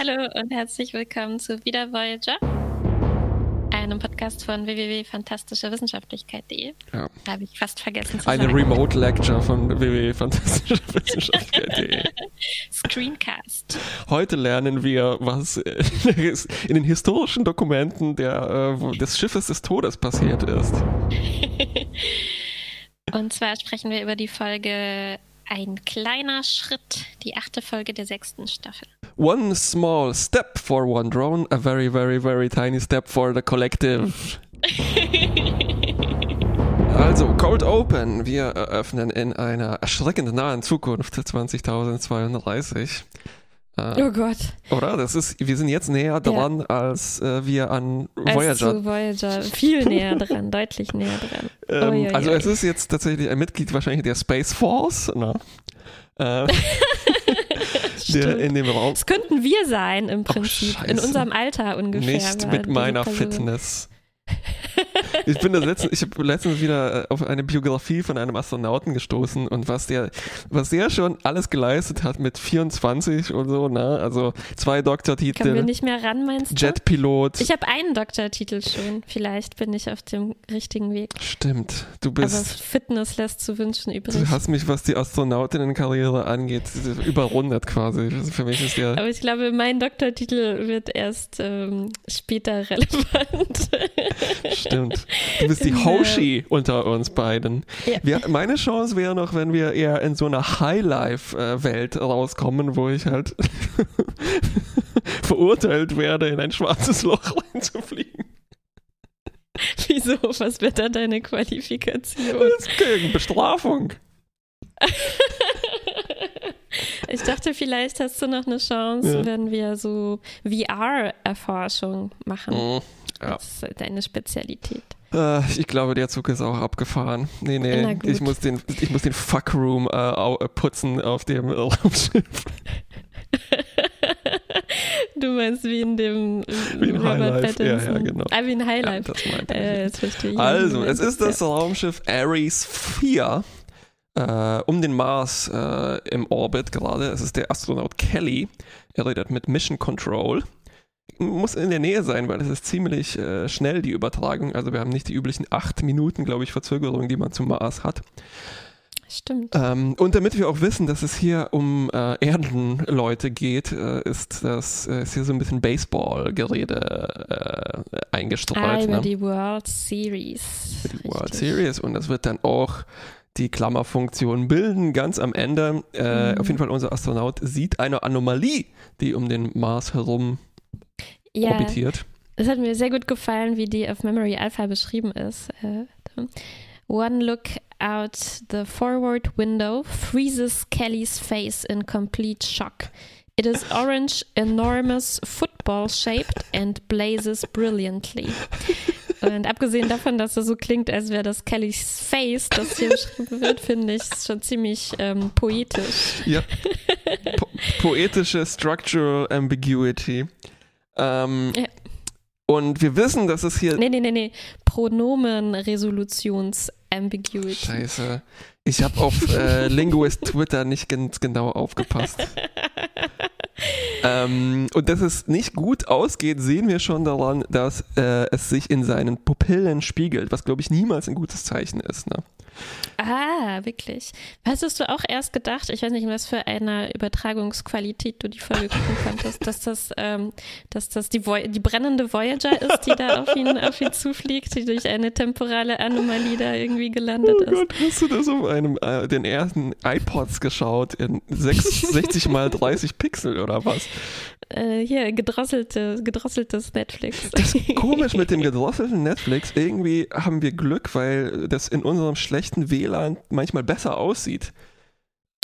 Hallo und herzlich willkommen zu Wieder Voyager, einem Podcast von www.fantastischewissenschaftlichkeit.de. Ja. Habe ich fast vergessen zu Eine sagen. Remote Lecture von www.fantastischewissenschaftlichkeit.de. Screencast. Heute lernen wir, was in den historischen Dokumenten der, äh, des Schiffes des Todes passiert ist. Und zwar sprechen wir über die Folge Ein kleiner Schritt, die achte Folge der sechsten Staffel. One small step for one drone, a very, very, very tiny step for the collective. Also, Cold Open. Wir eröffnen in einer erschreckend nahen Zukunft 20.032. Äh, Oh Gott. Oder? Das ist, wir sind jetzt näher dran, als äh, wir an Als Voyager. zu Voyager. Viel näher dran, deutlich näher dran. Ähm, Ui, ui, also ui. es ist jetzt tatsächlich ein Mitglied wahrscheinlich der Space Force, ne? äh, der in dem Raum Das könnten wir sein im Prinzip. in Scheiße. unserem Alter ungefähr. nicht mit meiner. Fitness. Ich bin das letzte, ich habe letztens wieder äh, auf eine Biografie von einem Astronauten gestoßen und was der, was der schon alles geleistet hat mit 24 und so, ne? Also zwei Kommen wir Doktortitel, nicht mehr ran, meinst du? Jetpilot. Ich habe einen Doktortitel schon. Vielleicht bin ich auf dem richtigen Weg. Stimmt, du Aber bist, Fitness lässt zu wünschen übrig. du hast mich, was die Astronautinnenkarriere angeht, überrundet quasi. Also Für mich ist der Aber ich glaube, mein Doktortitel wird erst ähm, später relevant. Stimmt. Du bist die äh, Hoshi unter uns beiden. Ja. Wir, meine Chance wäre noch, wenn wir eher in so einer Highlife-Welt rauskommen, wo ich halt verurteilt werde, in ein schwarzes Loch reinzufliegen. Wieso? Was wird da deine Qualifikation? Das ist gegen Bestrafung. Ich dachte, vielleicht hast du noch eine Chance, Ja. wenn wir so VR-Erforschung machen. Mhm. Ja. Das ist deine Spezialität. Äh, ich glaube, der Zug ist auch abgefahren. Nee, nee, ich muss den, ich muss den Fuckroom äh, äh, putzen auf dem Raumschiff. Du meinst wie in dem äh, Wie in Robert Highlife. Ja, Pattinson. ja, genau. Ah, wie in Highlife. Ja, äh. Also, es ist das Raumschiff Ares 4 äh, um den Mars äh, im Orbit gerade. Es ist der Astronaut Kelly. Er redet mit Mission Control. Muss in der Nähe sein, weil es ist ziemlich äh, schnell, die Übertragung. Also wir haben nicht die üblichen acht Minuten, glaube ich, Verzögerung, die man zum Mars hat. Stimmt. Ähm, und damit wir auch wissen, dass es hier um äh, Erdenleute geht, äh, ist das ist hier so ein bisschen Baseball-Gerede äh, eingestreut. Ah, über ne? die World Series. die World Richtig. Series und das wird dann auch die Klammerfunktion bilden. Ganz am Ende, äh, Mhm. auf jeden Fall unser Astronaut sieht eine Anomalie, die um den Mars herum Ja, orbitiert. es hat mir sehr gut gefallen, wie die auf Memory Alpha beschrieben ist. Äh, One look out the forward window freezes Kelly's face in complete shock. It is orange, enormous, football shaped and blazes brilliantly. Und abgesehen davon, dass es so klingt, als wäre das Kellys Face, das hier beschrieben wird, finde ich es schon ziemlich ähm, poetisch. Ja. Po poetische Structural Ambiguity. Ähm, Ja. Und wir wissen, dass es hier. Nee, nee, nee, nee. Pronomen-Resolutions-Ambiguity. Scheiße. Ich habe auf äh, Linguist Twitter nicht ganz genau aufgepasst. ähm, und dass es nicht gut ausgeht, sehen wir schon daran, dass äh, es sich in seinen Pupillen spiegelt, was glaube ich niemals ein gutes Zeichen ist. Ne? Ah, wirklich. Hattest du auch erst gedacht, ich weiß nicht, in was für einer Übertragungsqualität du die Folge gucken konntest, dass das, ähm, dass das die, Voy die brennende Voyager ist, die da auf ihn, auf ihn zufliegt, die durch eine temporale Anomalie da irgendwie gelandet Oh ist. Gott, hast du das auf einem äh, den ersten iPods geschaut in 6, 60 mal 30 Pixel oder was? Äh, hier, gedrosselte, gedrosseltes Netflix. Komisch mit dem gedrosselten Netflix. Irgendwie haben wir Glück, weil das in unserem schlechten WLAN manchmal besser aussieht.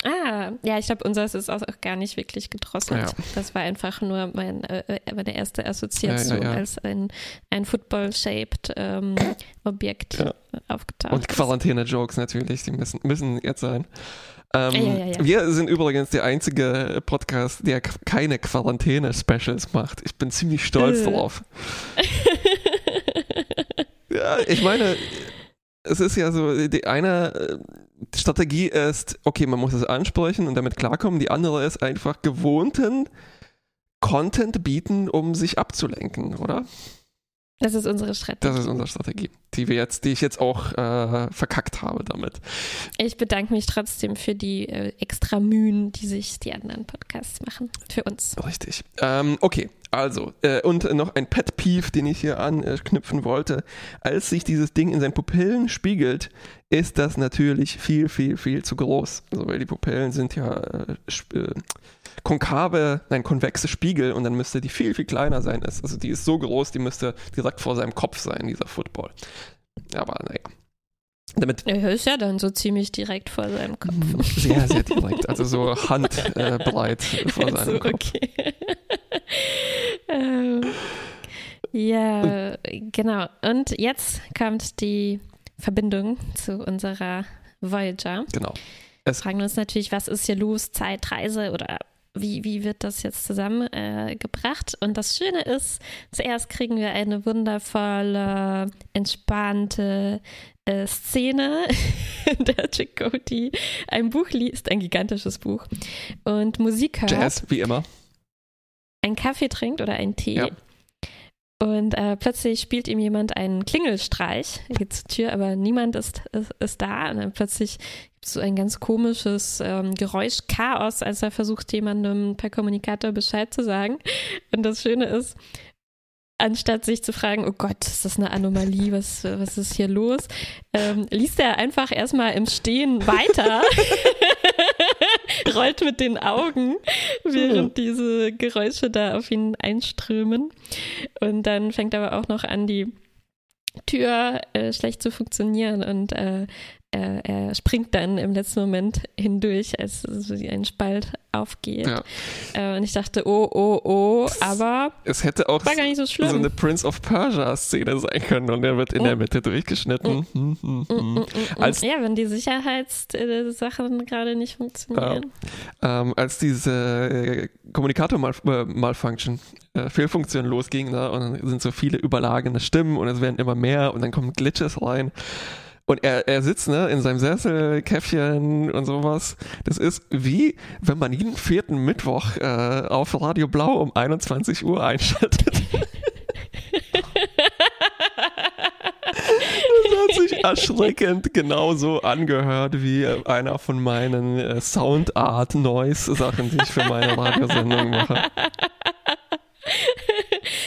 Ah, ja, ich glaube, unseres ist auch gar nicht wirklich gedrosselt. Ja. Das war einfach nur mein, äh, meine erste Assoziation, Ja, ja, als ein, ein Football-shaped ähm, Objekt aufgetaucht Und. Quarantäne-Jokes natürlich, die müssen, müssen jetzt sein. Ähm. Wir sind übrigens der einzige Podcast, der keine Quarantäne-Specials macht. Ich bin ziemlich stolz Äh. darauf. Ja, ich meine, es ist ja so, die eine äh, Strategie ist, okay, man muss es ansprechen und damit klarkommen. Die andere ist einfach gewohnten Content bieten, um sich abzulenken, oder? Das ist unsere Strategie. Das ist unsere Strategie, die wir jetzt, die ich jetzt auch äh, verkackt habe damit. Ich bedanke mich trotzdem für die äh, extra Mühen, die sich die anderen Podcasts machen. Für uns. Richtig. Ähm, okay, also, äh, und noch ein Pet Peeve, den ich hier anknüpfen wollte. Als sich dieses Ding in seinen Pupillen spiegelt, ist das natürlich viel, viel, viel zu groß. Also, weil die Pupillen sind ja äh, äh konkave, nein, konvexe Spiegel und dann müsste die viel, viel kleiner sein. Also die ist so groß, die müsste direkt vor seinem Kopf sein, dieser Football. Aber naja. Damit er ist ja dann so ziemlich direkt vor seinem Kopf. Mhm. Sehr, sehr direkt. Also so handbreit äh, vor seinem so, Kopf. Okay. ähm, ja, genau. Und jetzt kommt die Verbindung zu unserer Voyager. Genau. Es fragen uns natürlich, was ist hier los? Zeitreise oder wie, wie wird das jetzt zusammengebracht? Äh, und das Schöne ist, zuerst kriegen wir eine wundervolle, entspannte äh, Szene, in der Chakoti ein Buch liest, ein gigantisches Buch, und Musik hört. Jazz, wie immer. Ein Kaffee trinkt oder einen Tee. Ja. Und äh, plötzlich spielt ihm jemand einen Klingelstreich. Er geht zur Tür, aber niemand ist, ist, ist da. Und dann plötzlich gibt es so ein ganz komisches ähm, Geräuschchaos, als er versucht, jemandem per Kommunikator Bescheid zu sagen. Und das Schöne ist, anstatt sich zu fragen, oh Gott, ist das eine Anomalie, was, was ist hier los, ähm, liest er einfach erstmal im Stehen weiter, rollt mit den Augen, während diese Geräusche da auf ihn einströmen. Und dann fängt aber auch noch an, die Tür äh, schlecht zu funktionieren und äh, er, er, springt dann im letzten Moment hindurch, als so ein Spalt aufgeht. Ja. Äh, und ich dachte, oh, oh, oh, aber es hätte auch war gar nicht so, schlimm. so eine Prince of Persia-Szene sein können und er wird in mm. der Mitte durchgeschnitten. Mm. Mm, mm als, ja, wenn die Sicherheitssachen gerade nicht funktionieren. Ja. Ähm, als diese äh, Kommunikator-Malfunction äh, Fehlfunktion losging, ne, und dann sind so viele überlagene Stimmen und es werden immer mehr und dann kommen Glitches rein. Und er, er sitzt ne, in seinem Sessel, Käffchen und sowas. Das ist wie, wenn man jeden vierten Mittwoch äh, auf Radio Blau um 21 Uhr einschaltet. Das hat sich erschreckend genauso angehört wie einer von meinen äh, Soundart-Noise-Sachen, die ich für meine Radiosendung mache.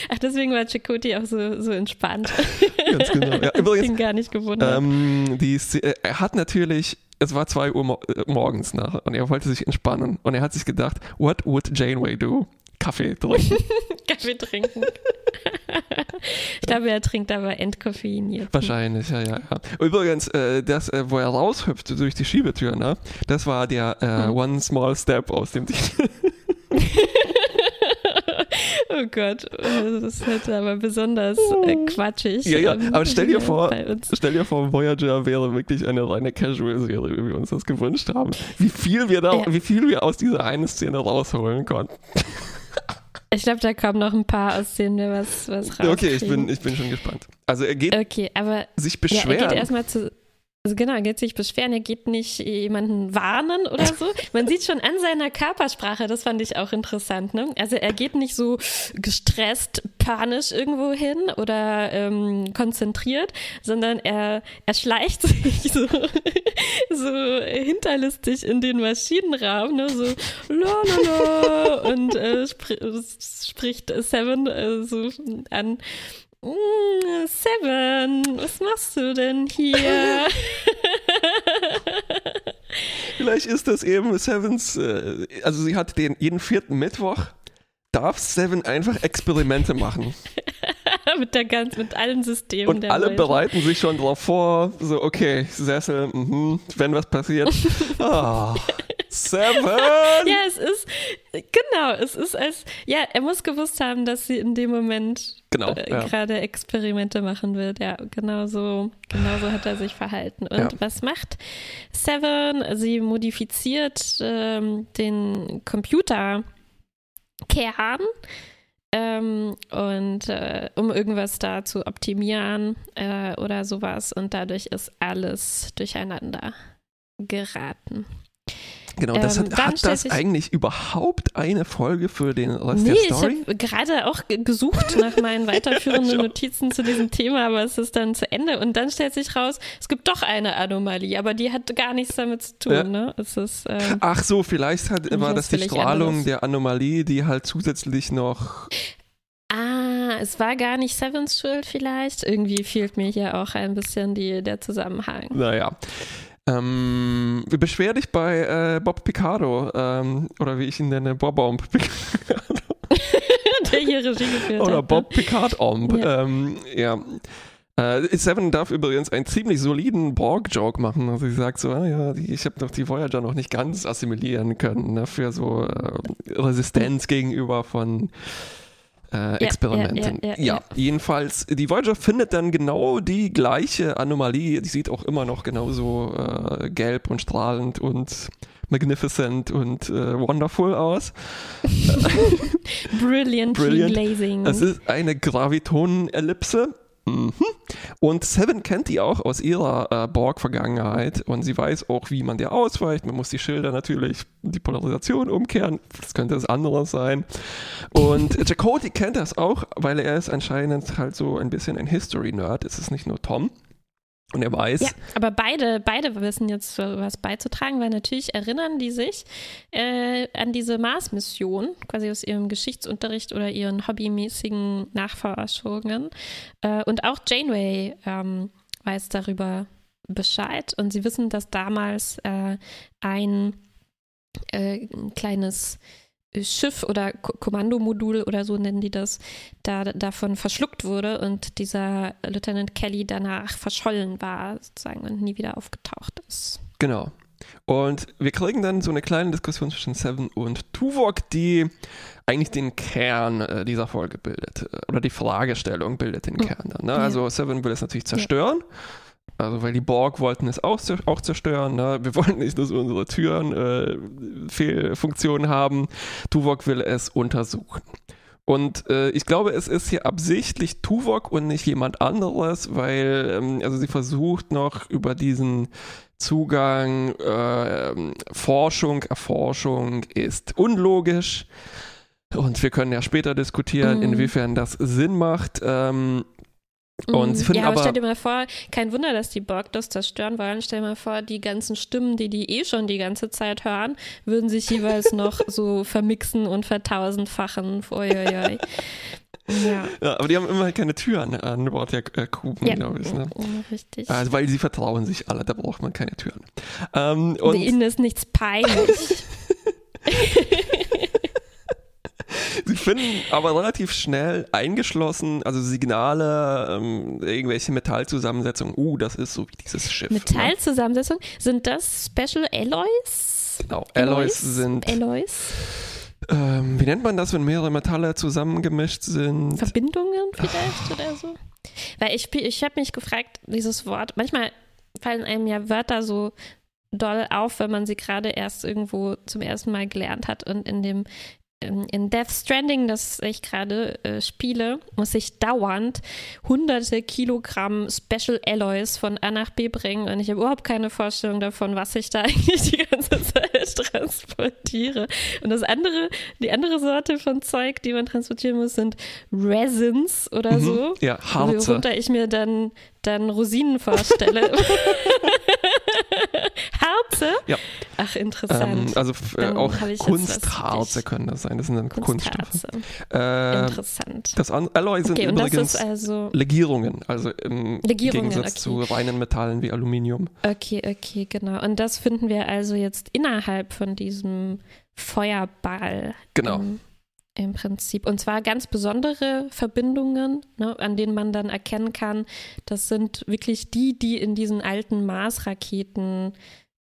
Ach, deswegen war Chakoti auch so, so entspannt. Ganz genau. Ja, übrigens, ich bin gar nicht gewundert. Ähm, die, äh, er hat natürlich es war 2 Uhr äh, morgens nach und er wollte sich entspannen und er hat sich gedacht, what would Janeway do? Kaffee trinken. Kaffee trinken. ich glaube, er trinkt aber entkoffeiniert. Wahrscheinlich, ja, ja, ja. Übrigens, äh, das, äh, wo er raushüpft durch die Schiebetür, ne? Das war der äh, hm. One Small Step aus dem Oh Gott, das ist halt aber besonders äh, quatschig. Ja, ja, aber stell dir vor, stell dir vor, Voyager wäre wirklich eine reine Casual-Serie, wie wir uns das gewünscht haben. Wie viel wir da, ja. wie viel wir aus dieser einen Szene rausholen konnten. Ich glaube, da kommen noch ein paar, aus denen wir was, was rauskriegen. Okay, ich bin, ich bin schon gespannt. Also er geht okay, aber, sich beschweren. Ja, er geht erstmal zu, also genau, er geht sich beschweren, er geht nicht jemanden warnen oder so. Man sieht schon an seiner Körpersprache, das fand ich auch interessant. Ne? Also er geht nicht so gestresst, panisch irgendwo hin oder ähm, konzentriert, sondern er, er schleicht sich so, so hinterlistig in den Maschinenraum, ne? so la la la und äh, spr spricht Seven äh, so an Mm, Seven, was machst du denn hier? Vielleicht ist das eben Sevens, äh, also sie hat den jeden vierten Mittwoch, darf Seven einfach Experimente machen. mit der ganz, mit allen Systemen. Und alle Welt. bereiten sich schon darauf vor, so okay, Sessel, mh, wenn was passiert. Oh, Seven! ja, es ist, genau, es ist als, ja, er muss gewusst haben, dass sie in dem Moment genau, äh, ja. gerade Experimente machen wird. Ja, genau so, genau so hat er sich verhalten. Und ja. was macht Seven? Sie modifiziert ähm, den Computerkern. Ähm, und äh, um irgendwas da zu optimieren äh, oder sowas und dadurch ist alles durcheinander geraten. Genau, das Ähm, hat, dann hat das eigentlich überhaupt eine Folge für den Rest Nee, der ich Story? habe gerade auch ge- gesucht nach meinen weiterführenden Notizen zu diesem Thema, aber es ist dann zu Ende und dann stellt sich raus, es gibt doch eine Anomalie, aber die hat gar nichts damit zu tun. Ja. Ne? Es ist, ähm, Ach so, vielleicht hat, war das die Strahlung anderes. der Anomalie, die halt zusätzlich noch. ah, es war gar nicht Sevens Schuld vielleicht. Irgendwie fehlt mir hier auch ein bisschen die, der Zusammenhang. Naja. Ähm, beschwer dich bei äh, Bob Picardo, ähm, oder wie ich ihn nenne, Bob der hier Regie geführt Oder hat. Bob Picard Omb. Ja. Ähm, ja. Äh, Seven darf übrigens einen ziemlich soliden Borg-Joke machen. Also sie sagt so, ah ja, ich habe doch die Voyager noch nicht ganz assimilieren können, ne, für so äh, Resistenz gegenüber von äh, Experimenten. ja, ja, ja. jedenfalls, die Voyager findet dann genau die gleiche Anomalie. Die sieht auch immer noch genauso äh, gelb und strahlend und magnificent und äh, wonderful aus. Brilliant, Brilliant. Glazing. Es ist eine Gravitonellipse. Mhm. Und Seven kennt die auch aus ihrer äh, Borg-Vergangenheit und sie weiß auch, wie man der ausweicht. Man muss die Schilder natürlich, die Polarisation umkehren. Das könnte das andere sein. Und Jacoti kennt das auch, weil er ist anscheinend halt so ein bisschen ein History-Nerd. Es ist nicht nur Tom. Und er weiß, Ja, aber beide, beide wissen jetzt was beizutragen, weil natürlich erinnern die sich äh, an diese Mars-Mission, quasi aus ihrem Geschichtsunterricht oder ihren hobbymäßigen Nachforschungen. Äh, und auch Janeway ähm, weiß darüber Bescheid und sie wissen, dass damals äh, ein, äh, ein kleines Schiff oder Ko Kommandomodul oder so nennen die das, da davon verschluckt wurde und dieser Lieutenant Kelly danach verschollen war sozusagen und nie wieder aufgetaucht ist. Genau. Und wir kriegen dann so eine kleine Diskussion zwischen Seven und Tuvok, die eigentlich den Kern äh, dieser Folge bildet. Äh, Oder die Fragestellung bildet den Ja. Kern dann. Ne? Ja. Also Seven will es natürlich zerstören. Also weil die Borg wollten es auch, auch zerstören. Ne? Wir wollen nicht, dass unsere Türen äh, Fehlfunktionen haben. Tuvok will es untersuchen. Und äh, ich glaube, es ist hier absichtlich Tuvok und nicht jemand anderes, weil ähm, also sie versucht noch über diesen Zugang äh, Forschung, Erforschung ist unlogisch. Und wir können ja später diskutieren, Mhm. inwiefern das Sinn macht. Ähm, Und sie Mhm. finden ja, aber, aber- stell dir mal vor, kein Wunder, dass die Borg das zerstören wollen. Stell dir mal vor, die ganzen Stimmen, die die eh schon die ganze Zeit hören, würden sich jeweils noch so vermixen und vertausendfachen. Uiuiui. Ja. ja, aber die haben immerhin keine Türen an Bord der äh, Kuben, Ja, glaube ich. Ne? richtig. Also, weil sie vertrauen sich alle, da braucht man keine Türen. Ähm, und Ihnen ist nichts peinlich. Sie finden aber relativ schnell eingeschlossen, also Signale, ähm, irgendwelche Metallzusammensetzungen. Uh, das ist so wie dieses Schiff. Ne? Metallzusammensetzung. Sind das Special Alloys? Genau. Alloys sind, Alloys? ähm, wie nennt man das, wenn mehrere Metalle zusammengemischt sind? Verbindungen vielleicht oder so? Weil ich, ich habe mich gefragt, dieses Wort, manchmal fallen einem ja Wörter so doll auf, wenn man sie gerade erst irgendwo zum ersten Mal gelernt hat und in dem in Death Stranding, das ich gerade äh, spiele, muss ich dauernd hunderte Kilogramm Special Alloys von A nach B bringen und ich habe überhaupt keine Vorstellung davon, was ich da eigentlich die ganze Zeit transportiere. Und das andere, die andere Sorte von Zeug, die man transportieren muss, sind Resins oder Mhm. so. Ja, Harze. Worunter ich mir dann, dann Rosinen vorstelle. Harze? Ja. Ach, interessant. Ähm, also äh, Dann auch Kunstharze können das sein. Das sind dann Kunststoffe. Äh, Interessant. das Alloy sind Okay, übrigens also. Legierungen, also im Legierungen, Gegensatz okay. zu reinen Metallen wie Aluminium. Okay, okay, genau. Und das finden wir also jetzt innerhalb von diesem Feuerball. Genau. Im, im Prinzip. Und zwar ganz besondere Verbindungen, ne, an denen man dann erkennen kann, das sind wirklich die, die in diesen alten Mars-Raketen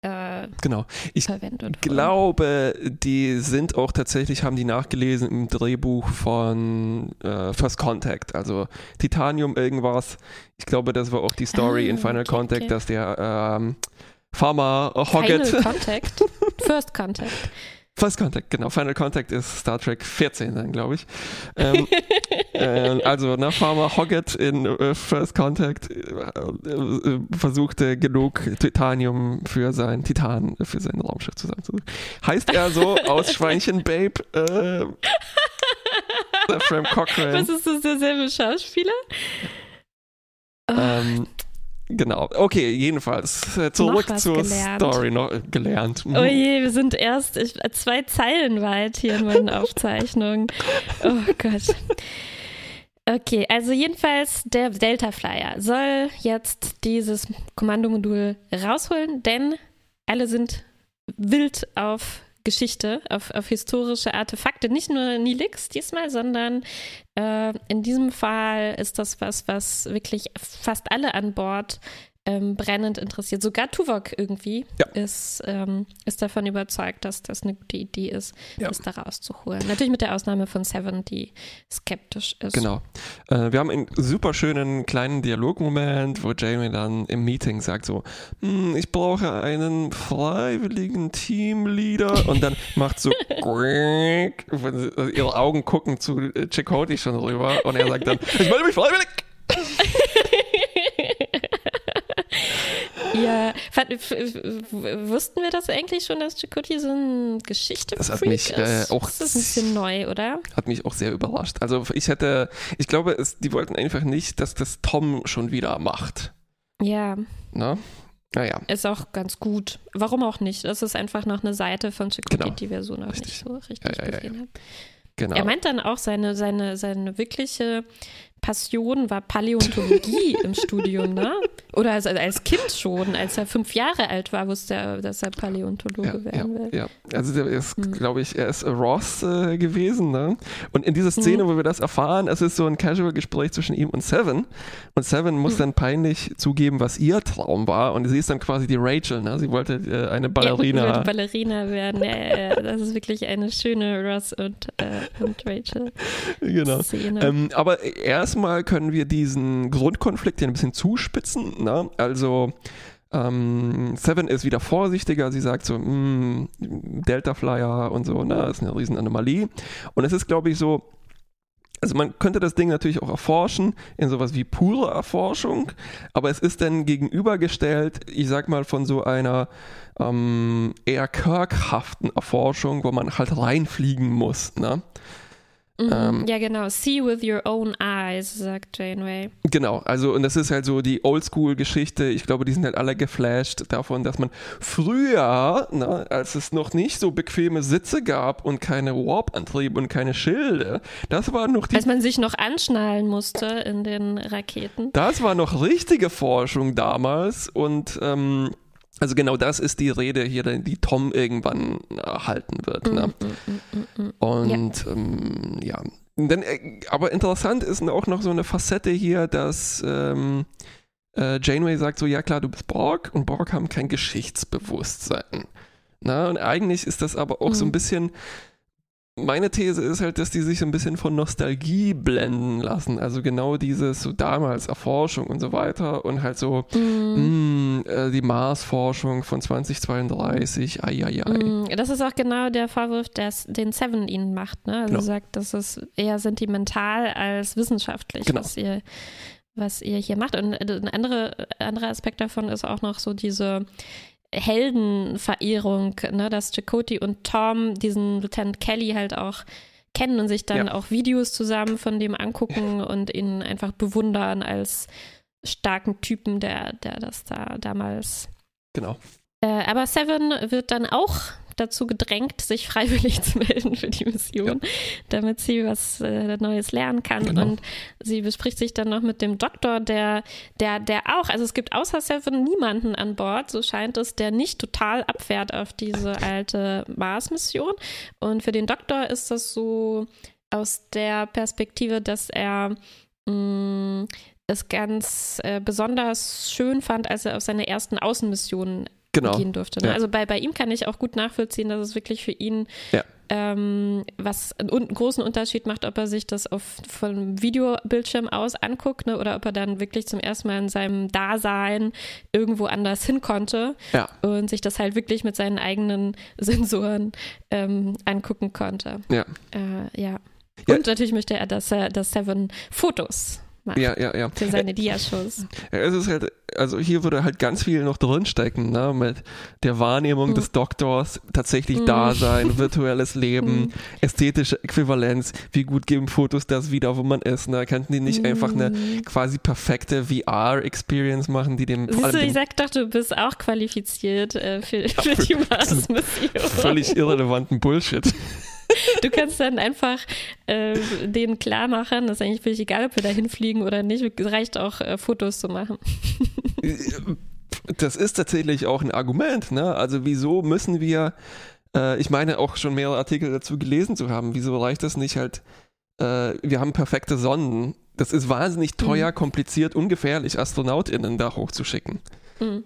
äh, Genau. Ich verwendet wurden. glaube, die sind auch tatsächlich, haben die nachgelesen im Drehbuch von äh, First Contact, also Titanium irgendwas. Ich glaube, das war auch die Story Ah, in Final okay, Contact, okay. dass der ähm, Farmer Hoggett, Final Contact. First Contact. First Contact, genau. Final Contact ist Star Trek 14 dann, glaube ich. Ähm, äh, also, ne, Farmer Hoggett in äh, First Contact äh, äh, versuchte genug Titanium für sein Titan, für sein Raumschiff zusammenzusuchen. Heißt er so aus Schweinchen Babe? Äh, Frame Cochrane. Was ist das derselbe Schauspieler? Ähm, Genau. Okay, jedenfalls zurück zur gelernt. Story noch gelernt. Oh je, wir sind erst zwei Zeilen weit hier in meinen Aufzeichnungen. Oh Gott. Okay, also jedenfalls der Delta Flyer soll jetzt dieses Kommandomodul rausholen, denn alle sind wild auf Geschichte, auf, auf historische Artefakte. Nicht nur Nilix diesmal, sondern äh, in diesem Fall ist das was, was wirklich fast alle an Bord ähm, brennend interessiert. Sogar Tuvok irgendwie Ja. ist, ähm, ist davon überzeugt, dass das eine gute Idee ist, Ja. das da rauszuholen. Natürlich mit der Ausnahme von Seven, die skeptisch ist. Genau. Äh, wir haben einen super schönen kleinen Dialogmoment, wo Jamie dann im Meeting sagt so, hm, ich brauche einen freiwilligen Teamleader und dann macht so quack, wenn sie- also ihre Augen gucken zu äh, Chakotay schon rüber und er sagt dann, ich melde mich freiwillig. Ja, wussten wir das eigentlich schon, dass Chakotay so ein geschichte Das hat Freak mich, äh, auch Das ist ein bisschen neu, oder? Hat mich auch sehr überrascht. Also ich hätte, ich glaube, es, die wollten einfach nicht, dass das Tom schon wieder macht. Ja, Ne? Naja, ist auch ganz gut. Warum auch nicht? Das ist einfach noch eine Seite von Chakotay, Genau. die wir so noch Richtig. nicht so richtig Ja, ja, ja, gesehen haben. genau. Er meint dann auch, seine, seine, seine wirkliche Passion war Paläontologie im Studium, ne? Oder als, als Kind schon, als er fünf Jahre alt war, wusste er, dass er Paläontologe ja, ja, werden will. ja, also der ist, Hm. glaube ich, er ist Ross äh, gewesen, ne? Und in dieser Szene, Mhm. wo wir das erfahren, es ist so ein Casual-Gespräch zwischen ihm und Seven. Und Seven muss Mhm. dann peinlich zugeben, was ihr Traum war. Und sie ist dann quasi die Rachel, ne? Sie wollte äh, eine Ja, Ballerina. wollte Ballerina werden. Ja, ja, ja. Das ist wirklich eine schöne Ross und, äh, und Rachel genau. Szene. Ähm, aber erstmal können wir diesen Grundkonflikt hier ein bisschen zuspitzen. Ne? Also ähm, Seven ist wieder vorsichtiger. Sie sagt so, "Mm, Delta Flyer und so, na, ist eine riesen Anomalie. Und es ist, glaube ich, so, also man könnte das Ding natürlich auch erforschen in sowas wie pure Erforschung, aber es ist dann gegenübergestellt, ich sag mal, von so einer ähm, eher kirkhaften Erforschung, wo man halt reinfliegen muss. Ne? Mhm. ähm, ja, genau. See with your own eyes, sagt Janeway. Genau, also und das ist halt so die Oldschool-Geschichte. Ich glaube, die sind halt alle geflasht davon, dass man früher, ne, als es noch nicht so bequeme Sitze gab und keine Warp-Antriebe und keine Schilde, das war noch die Als man sich noch anschnallen musste in den Raketen. das war noch richtige Forschung damals und ähm, also genau das ist die Rede hier, die Tom irgendwann erhalten wird. Ne? Mm, mm, mm, mm. Und ähm, ja, dann, äh, aber interessant ist auch noch so eine Facette hier, dass ähm, äh, Janeway sagt so, ja klar, du bist Borg und Borg haben kein Geschichtsbewusstsein. Na, und eigentlich ist das aber auch so ein Mhm. bisschen, meine These ist halt, dass die sich so ein bisschen von Nostalgie blenden lassen. Also genau dieses so damals Erforschung und so weiter und halt so Mm. mh, äh, die Mars-Forschung von 2032, ai, ai, ai. Mm, Das ist auch genau der Vorwurf, der's- den Seven ihnen macht. Ne? Also Genau. sagt, das ist eher sentimental als wissenschaftlich, Genau. was ihr was ihr hier macht. Und ein andere, anderer Aspekt davon ist auch noch so diese Heldenverehrung, ne? dass Chakotay und Tom diesen Lieutenant Kelly halt auch kennen und sich dann Ja. auch Videos zusammen von dem angucken und ihn einfach bewundern als starken Typen, der, der das da damals Genau. äh, aber Seven wird dann auch dazu gedrängt, sich freiwillig zu melden für die Mission, damit sie was äh, Neues lernen kann. Genau. Und sie bespricht sich dann noch mit dem Doktor, der, der, der auch, also es gibt außer Seven niemanden an Bord, so scheint es, der nicht total abfährt auf diese alte Mars-Mission. Und für den Doktor ist das so aus der Perspektive, dass er mh, es ganz äh, besonders schön fand, als er auf seine ersten Außenmissionen Genau. gehen durfte. Ne? Ja. Also bei, bei ihm kann ich auch gut nachvollziehen, dass es wirklich für ihn Ja. ähm, was einen, großen Unterschied macht, ob er sich das auf vom Videobildschirm aus anguckt ne, oder ob er dann wirklich zum ersten Mal in seinem Dasein irgendwo anders hin konnte ja. und sich das halt wirklich mit seinen eigenen Sensoren ähm, angucken konnte. Ja. Äh, ja. Und natürlich möchte er, dass er dass Seven Fotos macht. Ja, ja, ja. Für seine Diashows. Ja, es ist halt, also hier würde halt ganz viel noch drinstecken, ne? Mit der Wahrnehmung mhm. des Doktors, tatsächlich mhm. Dasein, virtuelles Leben, mhm. ästhetische Äquivalenz, wie gut geben Fotos das wieder, wo man ist, ne? Könnten die nicht einfach eine mhm. quasi perfekte VR-Experience machen, die dem. Siehst du, ich sag doch, du bist auch qualifiziert äh, für, für die Mars-Mission. Völlig irrelevanten Bullshit. Du kannst dann einfach äh, denen klar machen, das ist eigentlich völlig egal, ob wir da hinfliegen oder nicht. Es reicht auch, äh, Fotos zu machen. Das ist tatsächlich auch ein Argument. Ne? Also wieso müssen wir, äh, ich meine auch schon mehrere Artikel dazu gelesen zu haben, wieso reicht das nicht halt, äh, wir haben perfekte Sonnen. Das ist wahnsinnig teuer, mhm. kompliziert, ungefährlich, AstronautInnen da hochzuschicken. Mhm.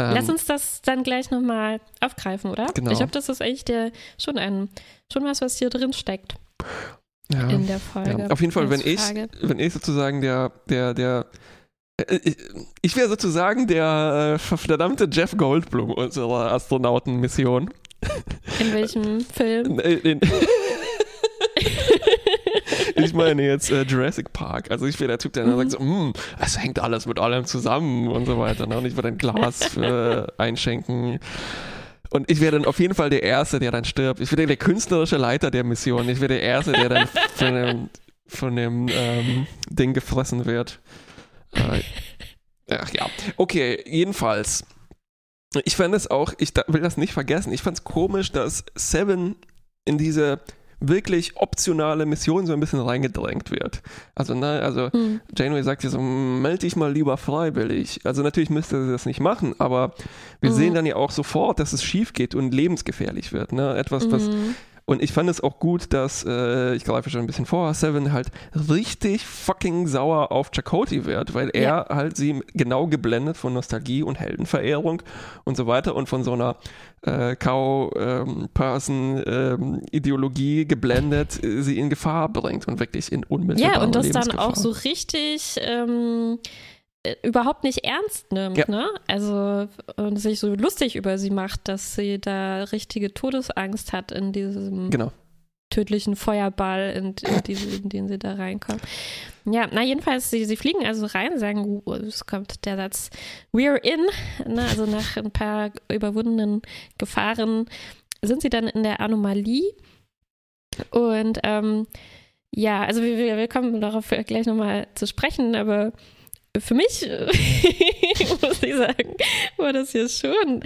Ähm, Lass uns das dann gleich nochmal aufgreifen, oder? Genau. Ich glaube, das ist eigentlich der, schon, ein, schon was, was hier drin steckt. Ja, in der Folge. Ja. Auf jeden Fall, wenn ich, wenn ich sozusagen der, der, der, äh, ich, ich wäre sozusagen der äh, verdammte Jeff Goldblum unserer Astronautenmission. In welchem Film? In, in, ich meine jetzt äh, Jurassic Park. Also ich wäre der Typ, der dann sagt so, hm, es hängt alles mit allem zusammen und so weiter. Ne? Und ich würde ein Glas äh, einschenken. Und ich wäre dann auf jeden Fall der Erste, der dann stirbt. Ich wäre der künstlerische Leiter der Mission. Ich wäre der Erste, der dann von dem, von dem ähm, Ding gefressen wird. Äh, ach ja. Okay, jedenfalls. Ich fand es auch, ich will das nicht vergessen, ich fand es komisch, dass Seven in diese wirklich optionale Mission so ein bisschen reingedrängt wird. Also, ne, also mhm. Janeway sagt ja so, melde dich mal lieber freiwillig. Also natürlich müsste sie das nicht machen, aber wir mhm. sehen dann ja auch sofort, dass es schief geht und lebensgefährlich wird. Ne? Etwas, was mhm. Und ich fand es auch gut, dass, äh, ich greife schon ein bisschen vor, Seven halt richtig fucking sauer auf Chakoti wird, weil er ja. halt sie genau geblendet von Nostalgie und Heldenverehrung und so weiter und von so einer äh, Cow-Person-Ideologie ähm, geblendet, äh, sie in Gefahr bringt und wirklich in unmittelbare Ja, und das dann auch so richtig ähm, äh, überhaupt nicht ernst nimmt, ja. ne? Also und sich so lustig über sie macht, dass sie da richtige Todesangst hat in diesem genau. tödlichen Feuerball, in, in, diese, in, den sie da reinkommt. Ja, na jedenfalls, sie, sie fliegen also rein, sagen, uh, es kommt der Satz, we're in, ne? also nach ein paar überwundenen Gefahren sind sie dann in der Anomalie und ähm, ja, also wir, wir kommen darauf gleich nochmal zu sprechen, aber für mich, muss ich sagen, war das hier schon,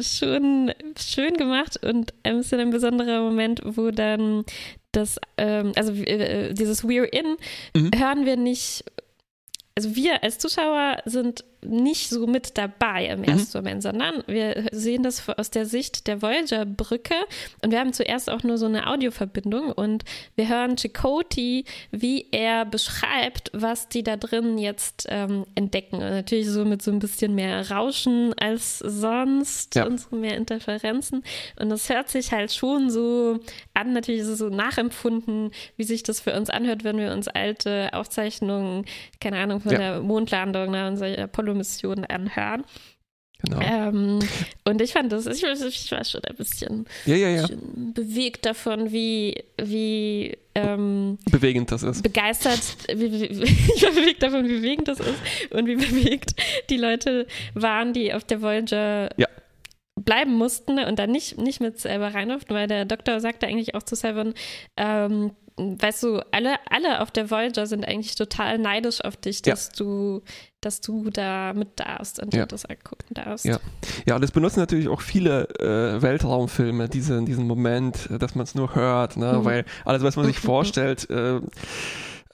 schon schön gemacht und ein bisschen ein besonderer Moment, wo dann das, ähm, also äh, dieses We're In mhm. hören wir nicht, also wir als Zuschauer sind nicht so mit dabei im ersten mhm. Moment, sondern wir sehen das aus der Sicht der Voyager-Brücke und wir haben zuerst auch nur so eine Audioverbindung und wir hören Chakoti, wie er beschreibt, was die da drin jetzt ähm, entdecken. Und natürlich so mit so ein bisschen mehr Rauschen als sonst ja. und so mehr Interferenzen. Und das hört sich halt schon so an, natürlich ist es so nachempfunden, wie sich das für uns anhört, wenn wir uns alte Aufzeichnungen, keine Ahnung, von ja. der Mondlandung, ne, unserer Apollo Mission anhören. Genau. Ähm, und ich fand das, ich, ich, war schon ein bisschen, ja, ja, ja. bewegt davon, wie, wie ähm, bewegend das ist. Begeistert, wie, wie, ich war bewegt davon, wie bewegend das ist und wie bewegt die Leute waren, die auf der Voyager ja. bleiben mussten und dann nicht, nicht mit selber rein durften, weil der Doktor sagte eigentlich auch zu Seven, ähm, weißt du, alle, alle auf der Voyager sind eigentlich total neidisch auf dich, dass ja. du, dass du da mit darfst und ja. das angucken darfst. Ja, ja das benutzen natürlich auch viele äh, Weltraumfilme, diese, diesen Moment, dass man es nur hört, ne? Mhm. weil alles, was man sich vorstellt, äh,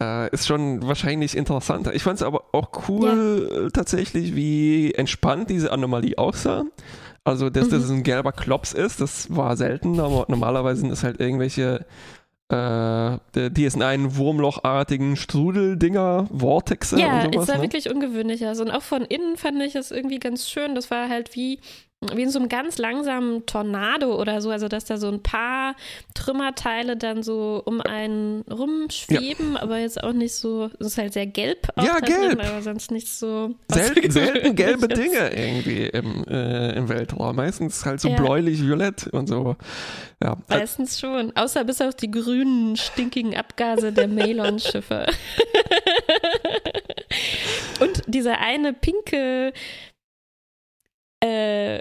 äh, ist schon wahrscheinlich interessanter. Ich fand es aber auch cool ja. tatsächlich, wie entspannt diese Anomalie aussah. Also, dass mhm. das ein gelber Klops ist, das war selten, aber normalerweise sind es halt irgendwelche äh, die ist in einen Wurmlochartigen Strudeldinger, Vortexe ja, sowas. ist ja ne? wirklich ungewöhnlich. Also, und auch von innen fand ich es irgendwie ganz schön. Das war halt wie wie in so einem ganz langsamen Tornado oder so, also dass da so ein paar Trümmerteile dann so um einen rumschweben, ja. aber jetzt auch nicht so, es ist halt sehr gelb. Ja, gelb. Drin, aber sonst nicht so. Selten, selten gelbe Dinge irgendwie im, äh, im Weltraum. Meistens halt so ja. bläulich-violett und so. Ja. Meistens schon. Außer bis auf die grünen, stinkigen Abgase der Malon-Schiffe. und dieser eine pinke äh,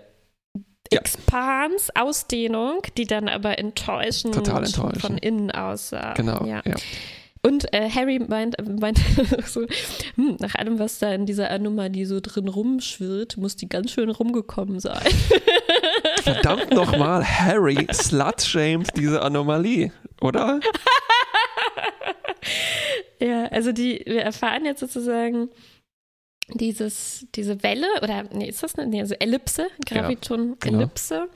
ja. Expans, Ausdehnung, die dann aber enttäuschend, Total enttäuschend. von innen aussah. Genau. Ja. ja. Und äh, Harry meint, meint so, hm, nach allem, was da in dieser Anomalie so drin rumschwirrt, muss die ganz schön rumgekommen sein. Verdammt nochmal, Harry slut-shamed diese Anomalie, oder? ja, also die, wir erfahren jetzt sozusagen, dieses, diese Welle, oder nee, ist das eine, nee, also Ellipse, Graviton-Ellipse, ja,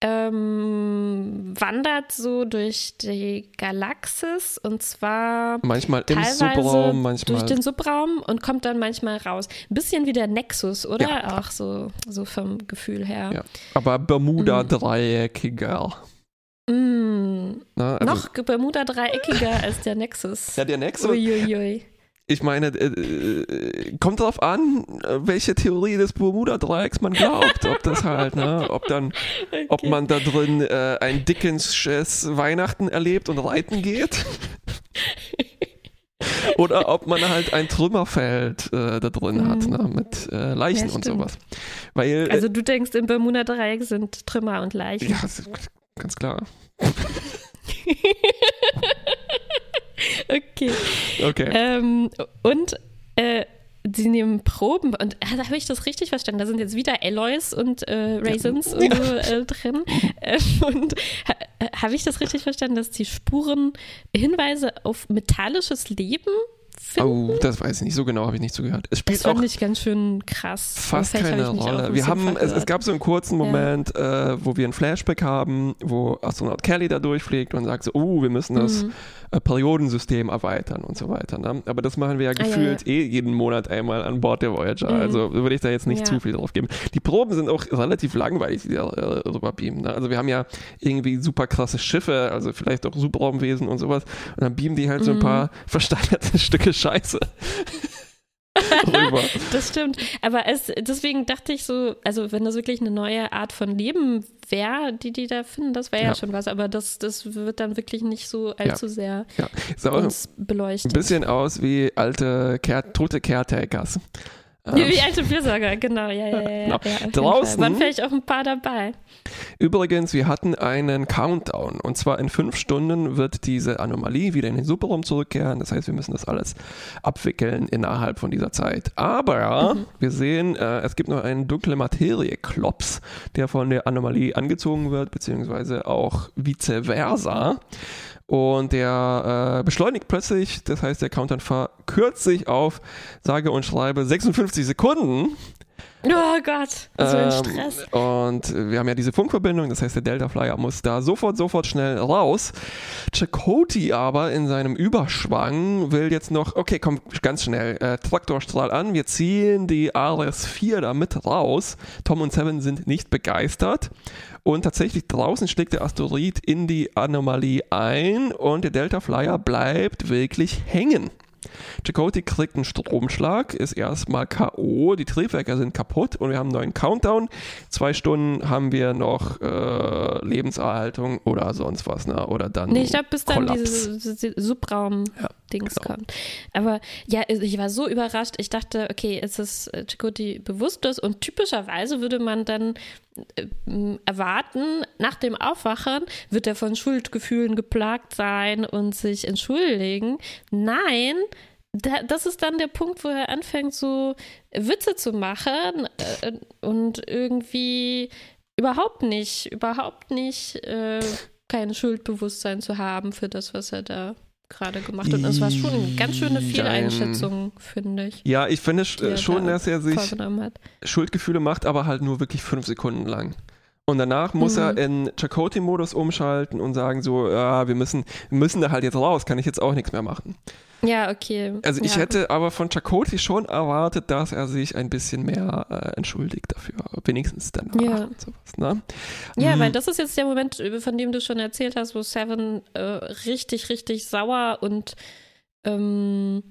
genau. ähm, wandert so durch die Galaxis und zwar manchmal im Subraum, manchmal durch den Subraum und kommt dann manchmal raus. Ein bisschen wie der Nexus, oder? Ja. Auch so, so vom Gefühl her. Ja. Aber Bermuda-Dreieckiger. Mm. Na, also Noch Bermuda-Dreieckiger als der Nexus. Ja, der Nexus. Uiuiui ich meine, äh, äh, kommt darauf an, welche Theorie des Bermuda-Dreiecks man glaubt. Ob das halt, ne, ob dann, okay. ob man da drin äh, ein Dickensches Weihnachten erlebt und reiten geht. Oder ob man halt ein Trümmerfeld äh, da drin mhm. hat, ne, mit äh, Leichen ja, und sowas. Weil, also du denkst, im Bermuda-Dreieck sind Trümmer und Leichen. Ja, ganz klar. okay. Okay. Ähm, und äh, sie nehmen Proben und äh, da habe ich das richtig verstanden. Da sind jetzt wieder Alloys und äh, Raisins ja. und so äh, drin. Äh, und ha, habe ich das richtig verstanden, dass die Spuren Hinweise auf metallisches Leben finden? Oh, das weiß ich nicht. So genau habe ich nicht zugehört. Es spielt das fand auch ich ganz schön krass. Fast keine Rolle. Wir haben, es, es, gab so einen kurzen Moment, ja. äh, wo wir ein Flashback haben, wo Astronaut Kelly da durchfliegt und sagt so, oh, wir müssen das mhm. Äh, Periodensystem erweitern und so weiter. Ne? Aber das machen wir ja gefühlt ah, ja, ja. eh jeden Monat einmal an Bord der Voyager. Mhm. Also würde ich da jetzt nicht zu viel drauf geben. Die Proben sind auch relativ langweilig, die da äh, rüber beamen. Ne? Also wir haben ja irgendwie super krasse Schiffe, also vielleicht auch Subraumwesen und sowas. Und dann beamen die halt so ein mhm. paar versteinerte Stücke Scheiße. das stimmt. Aber es, deswegen dachte ich so, also wenn das wirklich eine neue Art von Leben wäre, die die da finden, das wäre ja. ja. schon was. Aber das, das wird dann wirklich nicht so allzu ja. sehr ja. uns beleuchtet. Ein bisschen aus wie alte Care tote Caretakers. Ja, wie alte Fürsorger, genau, ja, ja, ja. ja, ja Draußen waren vielleicht auch ein paar dabei. Übrigens, wir hatten einen Countdown und zwar in fünf Stunden wird diese Anomalie wieder in den Superraum zurückkehren. Das heißt, wir müssen das alles abwickeln innerhalb von dieser Zeit. Aber mhm. wir sehen, äh, es gibt noch einen dunkle Materie-Klops, der von der Anomalie angezogen wird, beziehungsweise auch vice versa. Und der äh, beschleunigt plötzlich, das heißt, der Countdown verkürzt sich auf, sage und schreibe, 56 Sekunden. Oh Gott, so ein ähm, Stress. Und wir haben ja diese Funkverbindung, das heißt, der Delta Flyer muss da sofort, sofort schnell raus. Chakoti aber in seinem Überschwang will jetzt noch, okay, komm, ganz schnell, äh, Traktorstrahl an, wir ziehen die RS-4 da mit raus. Tom und Seven sind nicht begeistert. Und tatsächlich draußen schlägt der Asteroid in die Anomalie ein und der Delta Flyer bleibt wirklich hängen. Chakotay kriegt einen Stromschlag, ist erstmal K.O., die Triebwerke sind kaputt und wir haben einen neuen Countdown. Zwei Stunden haben wir noch äh, Lebenserhaltung oder sonst was, ne? Oder dann. Nee, ich glaube, bis dann dieses Subraum-Dings ja, genau. kommt. Aber ja, ich war so überrascht. Ich dachte, okay, es ist Chakotay bewusstlos und typischerweise würde man dann äh, erwarten, nach dem Aufwachen wird er von Schuldgefühlen geplagt sein und sich entschuldigen. Nein, da, das ist dann der Punkt, wo er anfängt, so Witze zu machen äh, und irgendwie überhaupt nicht, überhaupt nicht äh, kein Schuldbewusstsein zu haben für das, was er da gerade gemacht. Und es war schon eine ganz schöne Fehleinschätzung, finde ich. Ja, ich finde schon, dass er sich Schuldgefühle macht, aber halt nur wirklich fünf Sekunden lang. Und danach muss mhm. er in Chakotay-Modus umschalten und sagen so, ja, wir müssen, wir müssen da halt jetzt raus, kann ich jetzt auch nichts mehr machen. Ja, okay. Also ich ja. hätte aber von Chakotay schon erwartet, dass er sich ein bisschen mehr äh, entschuldigt dafür. wenigstens danach Ja. und sowas. Ne? Ja, Mm, weil das ist jetzt der Moment, von dem du schon erzählt hast, wo Seven äh, richtig, richtig sauer und ähm,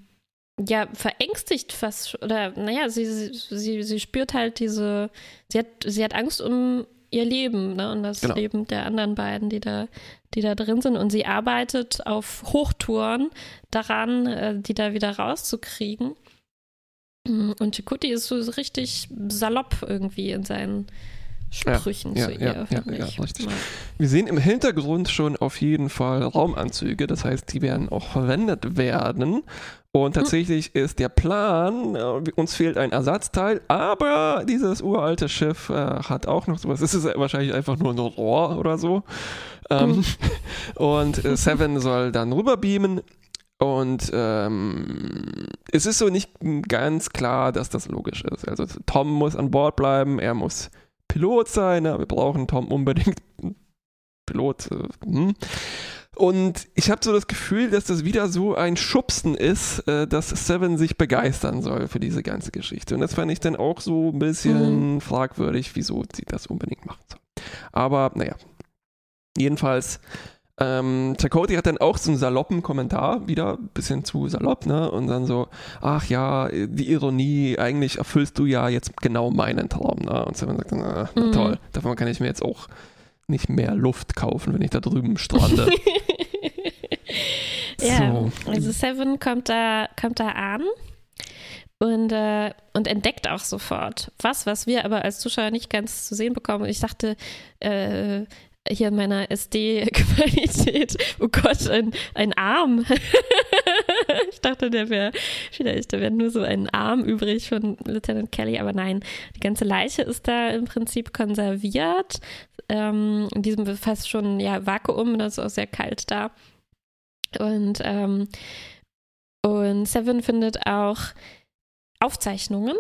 ja, verängstigt fast, oder naja, sie, sie, sie, sie spürt halt diese, sie hat, sie hat Angst um ihr Leben, ne, und das Genau. Leben der anderen beiden, die da, die da drin sind. Und sie arbeitet auf Hochtouren daran, äh, die da wieder rauszukriegen. Und Chikuti ist so richtig salopp irgendwie in seinen Sprüchen ja, zu ja, ihr, ja, ja, ich. richtig. Wir sehen im Hintergrund schon auf jeden Fall Raumanzüge, das heißt, die werden auch verwendet werden. Und tatsächlich ist der Plan, äh, uns fehlt ein Ersatzteil, aber dieses uralte Schiff äh, hat auch noch sowas. Es ist wahrscheinlich einfach nur ein Rohr oder so. Ähm, Und äh, Seven soll dann rüberbeamen. Und ähm, es ist so nicht ganz klar, dass das logisch ist. Also Tom muss an Bord bleiben, er muss Pilot sein, ja, wir brauchen Tom unbedingt. Pilot. Äh, hm. Und ich habe so das Gefühl, dass das wieder so ein Schubsen ist, äh, dass Seven sich begeistern soll für diese ganze Geschichte. Und das fand ich dann auch so ein bisschen fragwürdig, wieso sie das unbedingt machen soll. Aber naja, jedenfalls, ähm, Chakotay hat dann auch so einen saloppen Kommentar, wieder ein bisschen zu salopp, ne? Und dann so, ach ja, die Ironie, eigentlich erfüllst du ja jetzt genau meinen Traum, ne? Und Seven sagt dann, ah, na Mhm. toll, davon kann ich mir jetzt auch nicht mehr Luft kaufen, wenn ich da drüben strande. Ja, So. also Seven kommt da, kommt da an und, äh, und entdeckt auch sofort was, was wir aber als Zuschauer nicht ganz zu sehen bekommen. Ich dachte, äh, hier in meiner SD-Qualität, oh Gott, ein, ein Arm. ich dachte, der wäre vielleicht, da wäre nur so ein Arm übrig von Lieutenant Kelly, aber nein, die ganze Leiche ist da im Prinzip konserviert. Ähm, in diesem fast schon ja, Vakuum, das ist auch sehr kalt da. Und, ähm, und Seven findet auch Aufzeichnungen,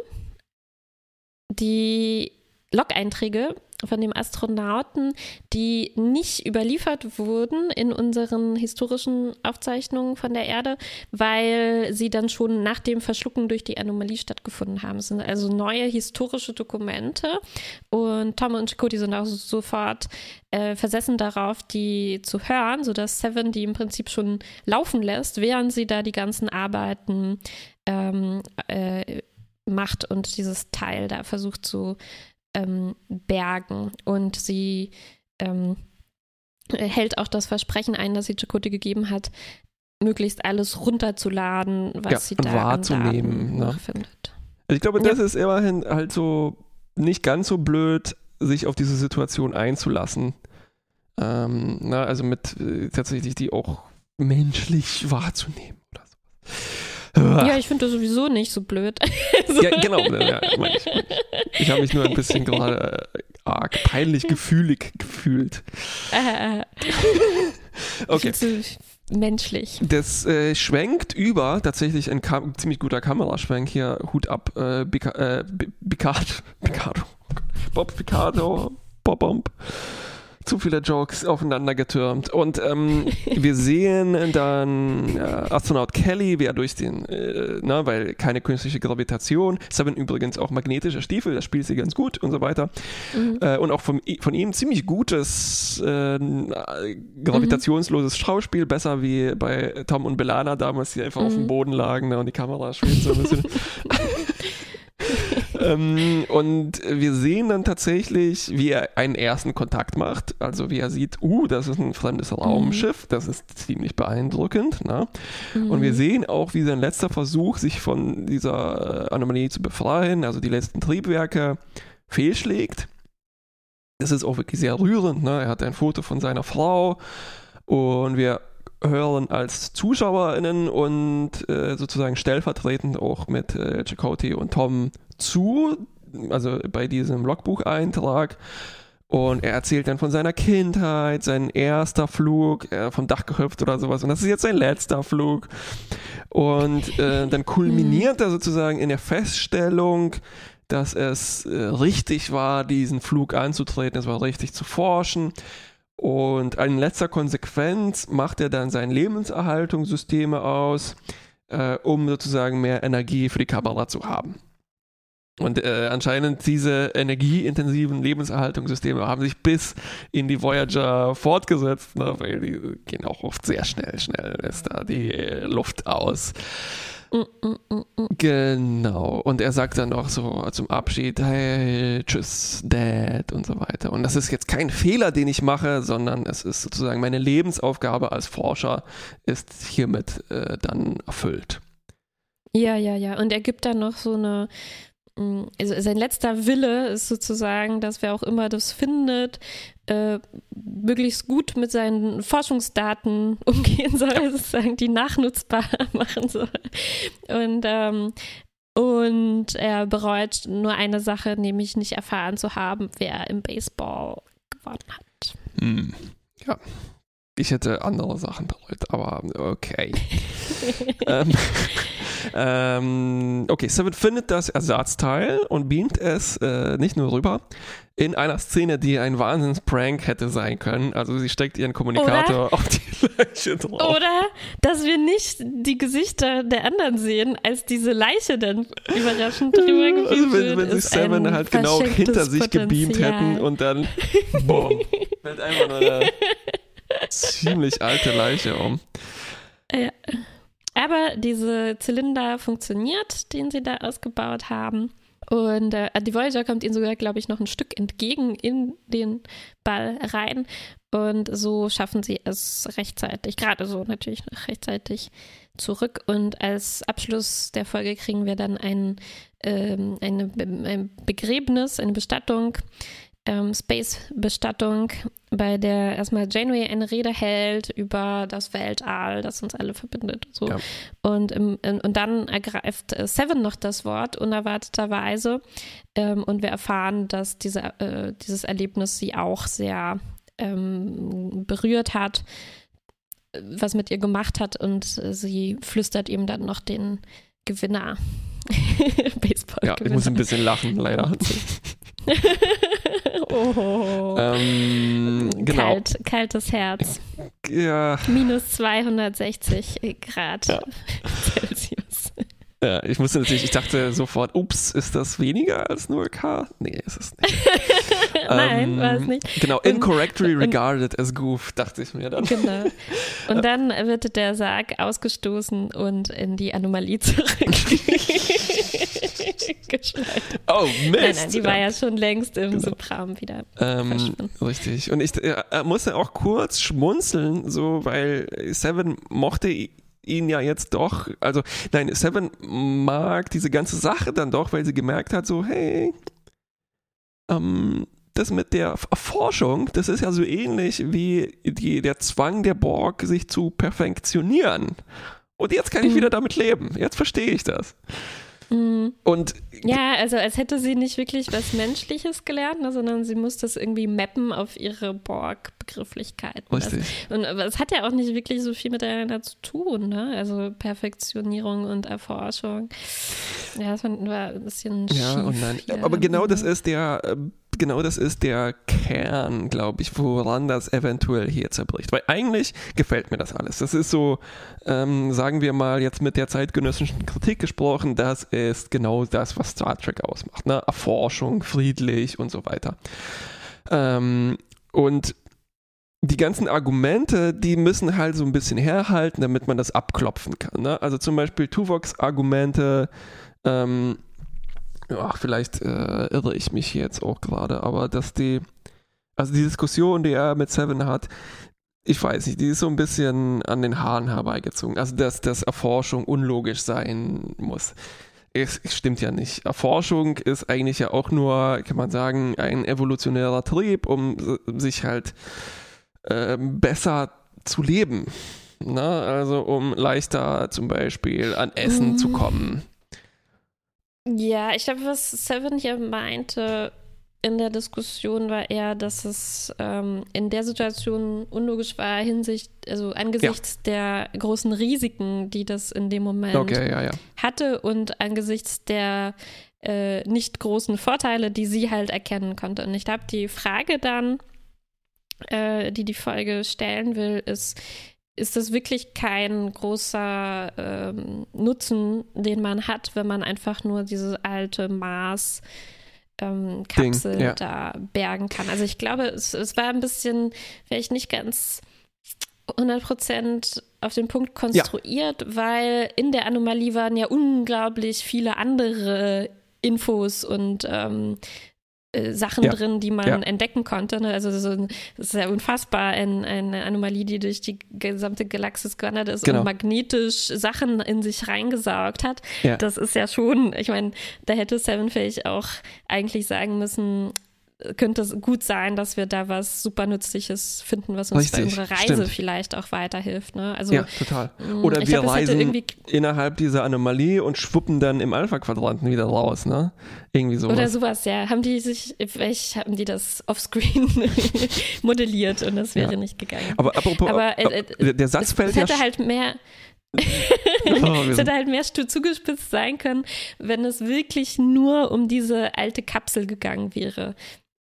die Log-Einträge von dem Astronauten, die nicht überliefert wurden in unseren historischen Aufzeichnungen von der Erde, weil sie dann schon nach dem Verschlucken durch die Anomalie stattgefunden haben. Es sind also neue historische Dokumente und Tom und Chakotay sind auch sofort äh, versessen darauf, die zu hören, sodass Seven die im Prinzip schon laufen lässt, während sie da die ganzen Arbeiten ähm, äh, macht und dieses Teil da versucht zu ähm, bergen. Und sie ähm, hält auch das Versprechen ein, das sie Chakotay gegeben hat, möglichst alles runterzuladen, was Ja, sie da wahrzunehmen, ne? nachfindet. Also ich glaube, das ist immerhin halt so nicht ganz so blöd, sich auf diese Situation einzulassen. Ähm, na, also mit äh, tatsächlich die auch menschlich wahrzunehmen oder so. Ja, ich finde das sowieso nicht so blöd. Ja, genau. Ja, ich, ich ich habe mich nur ein bisschen gerade äh, arg peinlich gefühlig gefühlt. Okay. Menschlich. Das äh, schwenkt über, tatsächlich ein Kam ziemlich guter Kameraschwenk hier, Hut ab, äh, Bica äh, Picard, Picardo, Bob Picardo, Bob Bomb. Zu viele Jokes aufeinander getürmt. Und ähm, wir sehen dann äh, Astronaut Kelly, wie er durch den, äh, na, weil keine künstliche Gravitation, Seven übrigens auch magnetische Stiefel, das spielt sie ganz gut und so weiter. Mhm. Äh, und auch vom, von ihm ziemlich gutes äh, gravitationsloses Schauspiel, besser wie bei Tom und Belana damals, die einfach auf dem Mhm. Boden lagen ne, und die Kamera schwebt so ein bisschen. ähm, und wir sehen dann tatsächlich, wie er einen ersten Kontakt macht. Also wie er sieht, uh, das ist ein fremdes Raumschiff. Das ist ziemlich beeindruckend. Ne? Und wir Mhm. sehen auch, wie sein letzter Versuch, sich von dieser äh, Anomalie zu befreien, also die letzten Triebwerke, fehlschlägt. Das ist auch wirklich sehr rührend. Ne? Er hat ein Foto von seiner Frau und wir hören als ZuschauerInnen und äh, sozusagen stellvertretend auch mit äh, Chakotay und Tom zu, also bei diesem Logbucheintrag. Und er erzählt dann von seiner Kindheit, sein erster Flug, äh, vom Dach gehüpft oder sowas. Und das ist jetzt sein letzter Flug. Und äh, dann kulminiert er sozusagen in der Feststellung, dass es äh, richtig war, diesen Flug anzutreten, es war richtig zu forschen. Und in letzter Konsequenz macht er dann seine Lebenserhaltungssysteme aus, äh, um sozusagen mehr Energie für die Kamera zu haben. Und äh, anscheinend diese energieintensiven Lebenserhaltungssysteme haben sich bis in die Voyager fortgesetzt, ne, weil die gehen auch oft sehr schnell, schnell ist da die Luft aus. Genau. Und er sagt dann noch so zum Abschied, hey, tschüss, Dad und so weiter. Und das ist jetzt kein Fehler, den ich mache, sondern es ist sozusagen meine Lebensaufgabe als Forscher ist hiermit äh, dann erfüllt. Ja, ja, ja. Und er gibt dann noch so eine also sein letzter Wille ist sozusagen, dass wer auch immer das findet, äh, möglichst gut mit seinen Forschungsdaten umgehen soll, sozusagen die nachnutzbar machen soll. Und ähm, und er bereut nur eine Sache, nämlich nicht erfahren zu haben, wer im Baseball gewonnen hat. Hm. Ja, ich hätte andere Sachen bereut, aber okay. ähm, ähm, okay, Seven findet das Ersatzteil und beamt es äh, nicht nur rüber in einer Szene, die ein Wahnsinnsprank hätte sein können. Also sie steckt ihren Kommunikator Oder? auf die Leiche drauf. Oder dass wir nicht die Gesichter der anderen sehen, als diese Leiche dann überraschend drüber gebeamt also wenn, wenn sich Seven halt genau hinter sich Potenzial. gebeamt hätten und dann boom, fällt einfach nur ziemlich alte Leiche um. Ja. Aber diese Zylinder funktioniert, den sie da ausgebaut haben. Und äh, die Voyager kommt ihnen sogar, glaube ich, noch ein Stück entgegen in den Ball rein. Und so schaffen sie es rechtzeitig, gerade so natürlich rechtzeitig zurück. Und als Abschluss der Folge kriegen wir dann ein, ähm, eine, ein Begräbnis, eine Bestattung ähm, Space-Bestattung, bei der erstmal Janeway eine Rede hält über das Weltall, das uns alle verbindet. So. Ja. Und, im, und dann ergreift äh, Seven noch das Wort, unerwarteterweise. Ähm, und wir erfahren, dass diese, äh, dieses Erlebnis sie auch sehr ähm, berührt hat, was mit ihr gemacht hat. Und sie flüstert ihm dann noch den Gewinner. Baseball. Ja, ich muss ein bisschen lachen, leider. oh. Ähm, genau. Kalt, kaltes Herz. Ja. Minus 260 Grad ja. Celsius. Ja, ich musste natürlich, ich dachte sofort, ups, ist das weniger als 0K? Nee, ist es nicht. Nein, ähm, war es nicht. Genau, incorrectly und, regarded as goof, dachte ich mir dann. Genau. Und dann wird der Sarg ausgestoßen und in die Anomalie zurück. oh, Mist. Nein, nein, die war ja schon längst im genau. Subram wieder ähm, Richtig. Und ich äh, musste auch kurz schmunzeln, so, weil Seven mochte ihn ja jetzt doch, also nein, Seven mag diese ganze Sache dann doch, weil sie gemerkt hat, so, hey, ähm, das mit der Erforschung, das ist ja so ähnlich wie die, der Zwang der Borg, sich zu perfektionieren. Und jetzt kann ich mhm. wieder damit leben. Jetzt verstehe ich das. Mhm. Und ja, also als hätte sie nicht wirklich was Menschliches gelernt, ne, sondern sie muss das irgendwie mappen auf ihre Borg-Begrifflichkeiten. Richtig. Und es hat ja auch nicht wirklich so viel miteinander zu tun, ne? Also Perfektionierung und Erforschung. Ja, das war ein bisschen schief. Ja, und nein. Aber genau das ist der äh, genau das ist der Kern, glaube ich, woran das eventuell hier zerbricht. Weil eigentlich gefällt mir das alles. Das ist so, ähm, sagen wir mal, jetzt mit der zeitgenössischen Kritik gesprochen, das ist genau das, was Star Trek ausmacht. Ne? Erforschung, friedlich und so weiter. Ähm, und die ganzen Argumente, die müssen halt so ein bisschen herhalten, damit man das abklopfen kann. Ne? Also zum Beispiel Tuvoks Argumente, ähm, ach, vielleicht äh, irre ich mich jetzt auch gerade, aber dass die, also die Diskussion, die er mit Seven hat, ich weiß nicht, die ist so ein bisschen an den Haaren herbeigezogen. Also, dass, dass Erforschung unlogisch sein muss. Es, stimmt ja nicht. Erforschung ist eigentlich ja auch nur, kann man sagen, ein evolutionärer Trieb, um sich halt äh, besser zu leben. Na, also um leichter zum Beispiel an Essen mhm. zu kommen. Ja, ich glaube, was Seven hier meinte in der Diskussion war eher, dass es ähm, in der Situation unlogisch war, hinsicht, also angesichts ja. der großen Risiken, die das in dem Moment okay, ja, ja. hatte und angesichts der äh, nicht großen Vorteile, die sie halt erkennen konnte. Und ich glaube, die Frage dann, äh, die die Folge stellen will, ist, ist das wirklich kein großer ähm, Nutzen, den man hat, wenn man einfach nur diese alte Mars ähm, Kapsel Ding, ja. da bergen kann. Also ich glaube, es, es war ein bisschen, vielleicht nicht ganz 100% auf den Punkt konstruiert, weil in der Anomalie waren ja unglaublich viele andere Infos und ähm, äh, Sachen Ja. drin, die man Ja. entdecken konnte. Ne? Also so, das ist ja unfassbar, ein, eine Anomalie, die durch die gesamte Galaxis gewandert ist Genau. und magnetisch Sachen in sich reingesaugt hat. Ja. Das ist ja schon, ich meine, da hätte Seven vielleicht auch eigentlich sagen müssen, könnte es gut sein, dass wir da was super Nützliches finden, was uns bei Richtig, unserer Reise stimmt. vielleicht auch weiterhilft. Ne? Also ja, total. mh, Oder wir glaub, reisen innerhalb dieser Anomalie und schwuppen dann im Alpha-Quadranten wieder raus, ne? Irgendwie sowas. Oder sowas, ja. Haben die sich, vielleicht haben die das offscreen modelliert und das wäre Ja. nicht gegangen. Aber apropos, Aber, äh, äh, der- Satz es, fällt es ja hätte halt mehr. Oh, es hätte halt mehr zugespitzt sein können, wenn es wirklich nur um diese alte Kapsel gegangen wäre.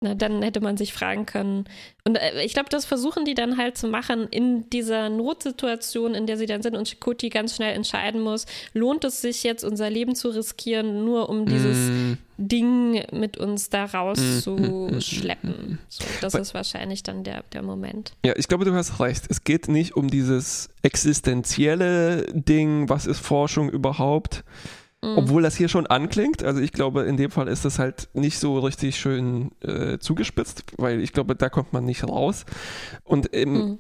Na, dann hätte man sich fragen können. Und äh, ich glaube, das versuchen die dann halt zu machen in dieser Notsituation, in der sie dann sind und Chakoti ganz schnell entscheiden muss, lohnt es sich jetzt unser Leben zu riskieren, nur um dieses Mm, Ding mit uns da Mm, mm, mm, rauszuschleppen. So, das Weil- ist wahrscheinlich dann der, der Moment. Ja, ich glaube, du hast recht. Es geht nicht um dieses existenzielle Ding, was ist Forschung überhaupt, Mhm. obwohl das hier schon anklingt. Also ich glaube, in dem Fall ist das halt nicht so richtig schön äh, zugespitzt, weil ich glaube, da kommt man nicht raus. Und im Mhm.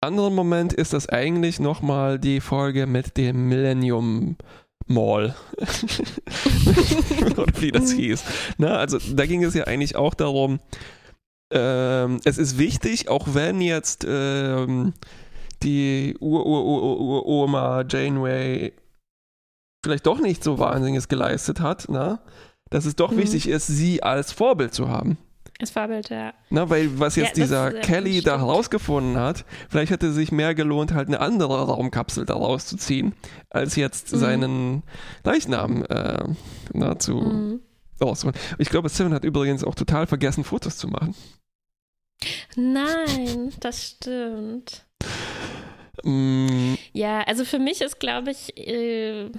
anderen Moment ist das eigentlich nochmal die Folge mit dem Millennium Mall. Oder wie das Mhm. hieß. Na, also da ging es ja eigentlich auch darum, ähm, es ist wichtig, auch wenn jetzt ähm, die Ur-Ur-Ur-Oma Janeway vielleicht doch nicht so Wahnsinniges geleistet hat, na, dass es doch Mhm. wichtig ist, sie als Vorbild zu haben. Das Vorbild, ja. Na, weil was Ja, jetzt das- dieser ja, Kelly da herausgefunden hat, vielleicht hätte es sich mehr gelohnt, halt eine andere Raumkapsel da rauszuziehen, als jetzt Mhm. seinen Leichnam äh, na, zu Mhm. rauszuholen. Ich glaube, Seven hat übrigens auch total vergessen, Fotos zu machen. Nein, das stimmt. Mm, Ja, also für mich ist, glaube ich, äh,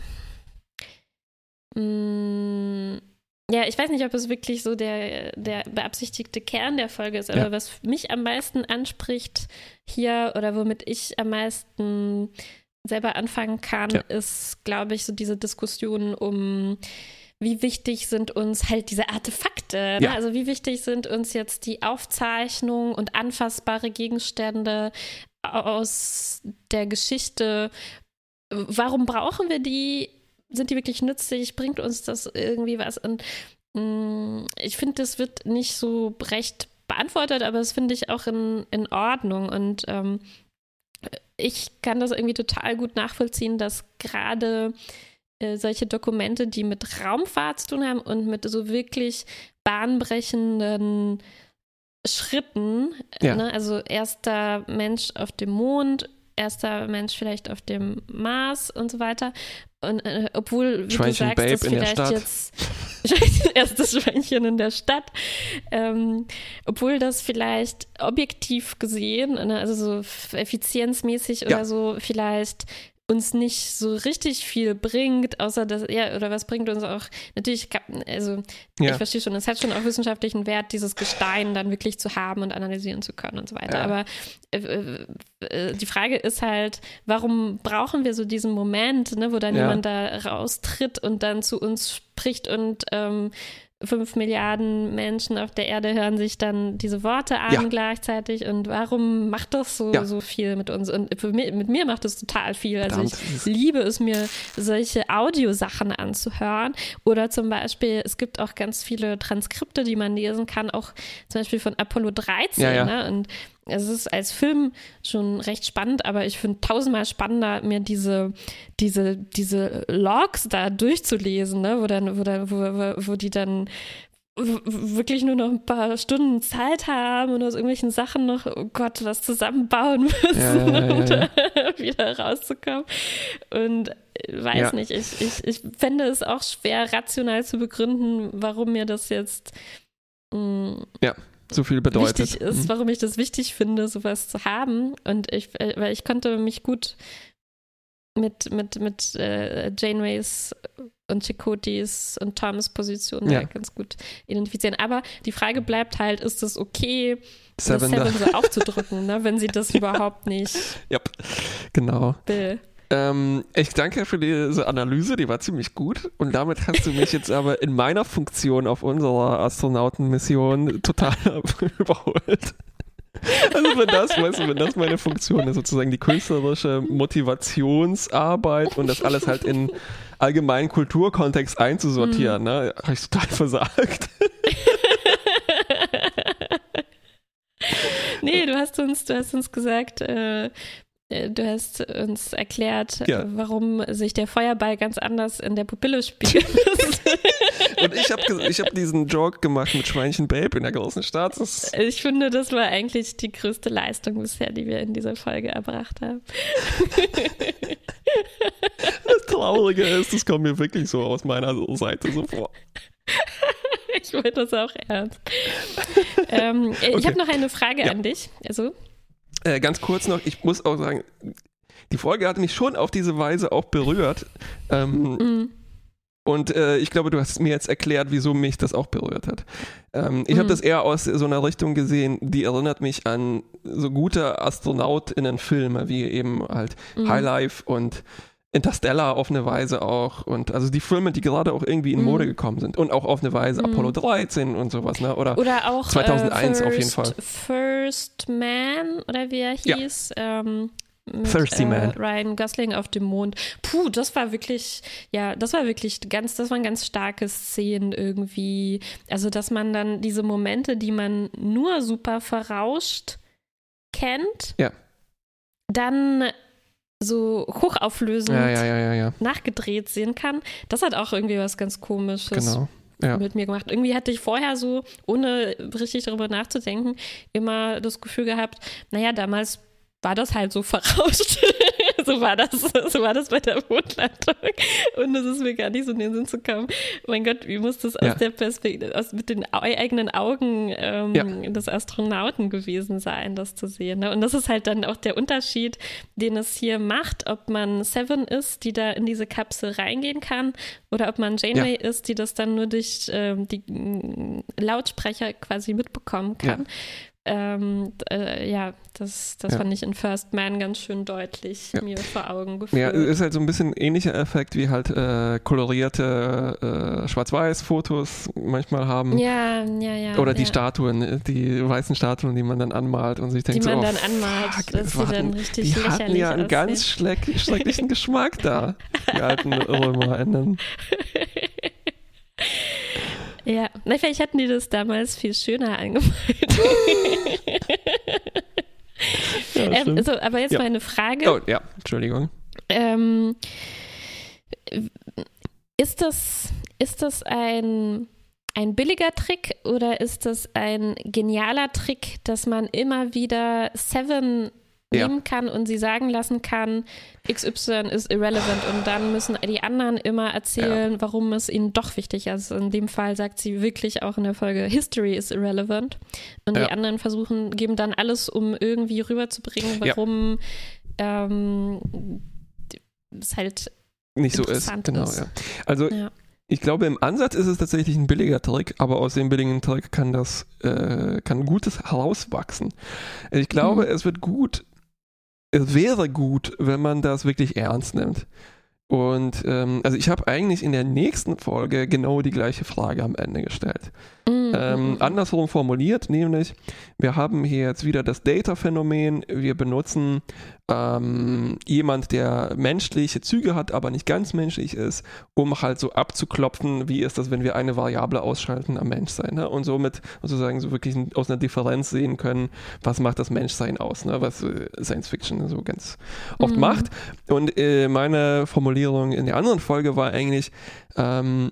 mh, ja, ich weiß nicht, ob es wirklich so der, der beabsichtigte Kern der Folge ist, aber Ja. was mich am meisten anspricht hier oder womit ich am meisten selber anfangen kann, Ja. ist, glaube ich, so diese Diskussion um wie wichtig sind uns halt diese Artefakte? Ne? Ja. Also wie wichtig sind uns jetzt die Aufzeichnungen und anfassbare Gegenstände aus der Geschichte? Warum brauchen wir die? Sind die wirklich nützlich? Bringt uns das irgendwie was? Und mh, ich finde, das wird nicht so recht beantwortet, aber das finde ich auch in, in Ordnung. Und ähm, ich kann das irgendwie total gut nachvollziehen, dass gerade äh, solche Dokumente, die mit Raumfahrt zu tun haben und mit so wirklich bahnbrechenden Schritten, Ja. ne? also erster Mensch auf dem Mond, erster Mensch vielleicht auf dem Mars und so weiter. Und äh, obwohl, wie Schweinchen du sagst, das vielleicht jetzt erstes Schweinchen in der Stadt, ähm, obwohl das vielleicht objektiv gesehen, ne, also so effizienzmäßig Ja. oder so, vielleicht uns nicht so richtig viel bringt, außer dass, ja, oder was bringt uns auch, natürlich, also Ja. ich verstehe schon, es hat schon auch wissenschaftlichen Wert, dieses Gestein dann wirklich zu haben und analysieren zu können und so weiter. Ja. Aber äh, äh, äh, die Frage ist halt, warum brauchen wir so diesen Moment, ne, wo dann Ja. jemand da raustritt und dann zu uns spricht und ähm, fünf Milliarden Menschen auf der Erde hören sich dann diese Worte an Ja. gleichzeitig und warum macht das so, Ja. so viel mit uns? Und mich, mit mir macht das total viel. Also Verdammt, ich liebe es mir, solche Audiosachen anzuhören. Oder zum Beispiel, es gibt auch ganz viele Transkripte, die man lesen kann, auch zum Beispiel von Apollo 13. Ja, ja. Ne? Und es ist als Film schon recht spannend, aber ich finde tausendmal spannender, mir diese, diese, diese Logs da durchzulesen, ne? wo, dann, wo, dann, wo, wo, wo die dann wirklich nur noch ein paar Stunden Zeit haben und aus irgendwelchen Sachen noch, oh Gott, was zusammenbauen müssen, Ja, ja, ja, um ja. da wieder rauszukommen. Und äh, weiß Ja. nicht, ich, ich, ich fände es auch schwer, rational zu begründen, warum mir das jetzt. mm, mh, so viel bedeutet. wichtig ist, Mhm. warum ich das wichtig finde, sowas zu haben. Und ich, äh, weil ich konnte mich gut mit, mit, mit äh, Janeways und Chicotis und Thomas Position Ja. ganz gut identifizieren. Aber die Frage bleibt halt, ist es okay, Seven. Seven so aufzudrücken, ne, wenn sie das überhaupt nicht Yep. Genau. will? Ähm, ich danke für diese Analyse, die war ziemlich gut. Und damit hast du mich jetzt aber in meiner Funktion auf unserer Astronautenmission total überholt. Also wenn das, weißt du, wenn das meine Funktion ist, sozusagen die künstlerische Motivationsarbeit und das alles halt in allgemeinen Kulturkontext einzusortieren, ne, habe ich total versagt. nee, du hast uns, du hast uns gesagt, äh, du hast uns erklärt, Ja. äh, warum sich der Feuerball ganz anders in der Pupille spiegelt. Und ich habe ich hab diesen Joke gemacht mit Schweinchen Babe in der großen Stadt. Das, ich finde, das war eigentlich die größte Leistung bisher, die wir in dieser Folge erbracht haben. das Traurige ist, das kommt mir wirklich so aus meiner Seite so vor. Ich meine das auch ernst. ähm, äh, Ich Okay. habe noch eine Frage Ja. an dich. Also, Äh, ganz kurz noch, ich muss auch sagen, die Folge hat mich schon auf diese Weise auch berührt. Ähm, mm, und äh, ich glaube, du hast mir jetzt erklärt, wieso mich das auch berührt hat. Ähm, ich habe Mhm. das eher aus so einer Richtung gesehen, die erinnert mich an so gute AstronautInnen-Filme, wie eben halt mm, High Life und Interstellar auf eine Weise auch. Und also die Filme, die gerade auch irgendwie in Mhm. Mode gekommen sind. Und auch auf eine Weise Mhm. Apollo 13 und sowas, ne? Oder Oder auch 2001 äh, auf jeden First, First Man, oder wie er Ja. hieß. Ähm, mit, Thirsty äh, Man. Ryan Gosling auf dem Mond. Puh, das war wirklich, ja, das war wirklich ganz, das waren ganz starke Szenen irgendwie. Also, dass man dann diese Momente, die man nur super verrauscht kennt, Ja. dann so hochauflösend ja, ja, ja, nachgedreht sehen kann. Das hat auch irgendwie was ganz Komisches genau. Ja. mit mir gemacht. Irgendwie hatte ich vorher so, ohne richtig darüber nachzudenken, immer das Gefühl gehabt, naja, damals war das halt so verrauscht. So war das, so war das bei der Mondlandung. Und es ist mir gar nicht so in den Sinn zu kommen. Mein Gott, wie muss das Ja. aus der Perspektive, aus, mit den eigenen Augen ähm, Ja. des Astronauten gewesen sein, das zu sehen. Ne? Und das ist halt dann auch der Unterschied, den es hier macht, ob man Seven ist, die da in diese Kapsel reingehen kann, oder ob man Janeway ist, die das dann nur durch ähm, die mm, Lautsprecher quasi mitbekommen kann. Ähm, äh, ja, das, das Ja. fand ich in First Man ganz schön deutlich Ja. mir vor Augen geführt. Ja, es ist halt so ein bisschen ähnlicher Effekt, wie halt äh, kolorierte äh, Schwarz-Weiß-Fotos manchmal haben. ja, ja, ja. Oder die. Statuen, die weißen Statuen, die man dann anmalt und sich die denkt man so, oh, dann anmalt, fuck, dass hatten- dann richtig die lächerlich hatten ja einen aussehen. ganz schrecklichen Geschmack da, die alten RömerInnen. Ja, na, vielleicht hatten die das damals viel schöner angemalt. Ja, ähm, so, aber jetzt Ja. mal eine Frage. Oh, ja, Entschuldigung. Ähm, ist das, ist das ein, ein billiger Trick oder ist das ein genialer Trick, dass man immer wieder Seven Ja. nehmen kann und sie sagen lassen kann, XY ist irrelevant und dann müssen die anderen immer erzählen, warum es ihnen doch wichtig ist. In dem Fall sagt sie wirklich auch in der Folge, History is irrelevant. Und Ja. die anderen versuchen, geben dann alles, um irgendwie rüberzubringen, Ja. warum ähm, es halt Nicht so ist, genau, ist. ja. Also Ja. ich glaube, im Ansatz ist es tatsächlich ein billiger Trick, aber aus dem billigen Trick kann das, äh, kann Gutes herauswachsen. Ich glaube, Mhm. es wird gut, es wäre gut, wenn man das wirklich ernst nimmt. Und ähm, also ich habe eigentlich in der nächsten Folge genau die gleiche Frage am Ende gestellt. Mm, Ähm, mm, andersrum formuliert, nämlich, wir haben hier jetzt wieder das Data-Phänomen. Wir benutzen ähm, jemand, der menschliche Züge hat, aber nicht ganz menschlich ist, um halt so abzuklopfen, wie ist das, wenn wir eine Variable ausschalten am Menschsein. Ne? Und somit sozusagen so wirklich aus einer Differenz sehen können, was macht das Menschsein aus, ne? was äh, Science Fiction so ganz oft Mhm. macht. Und äh, meine Formulierung in der anderen Folge war eigentlich, ähm,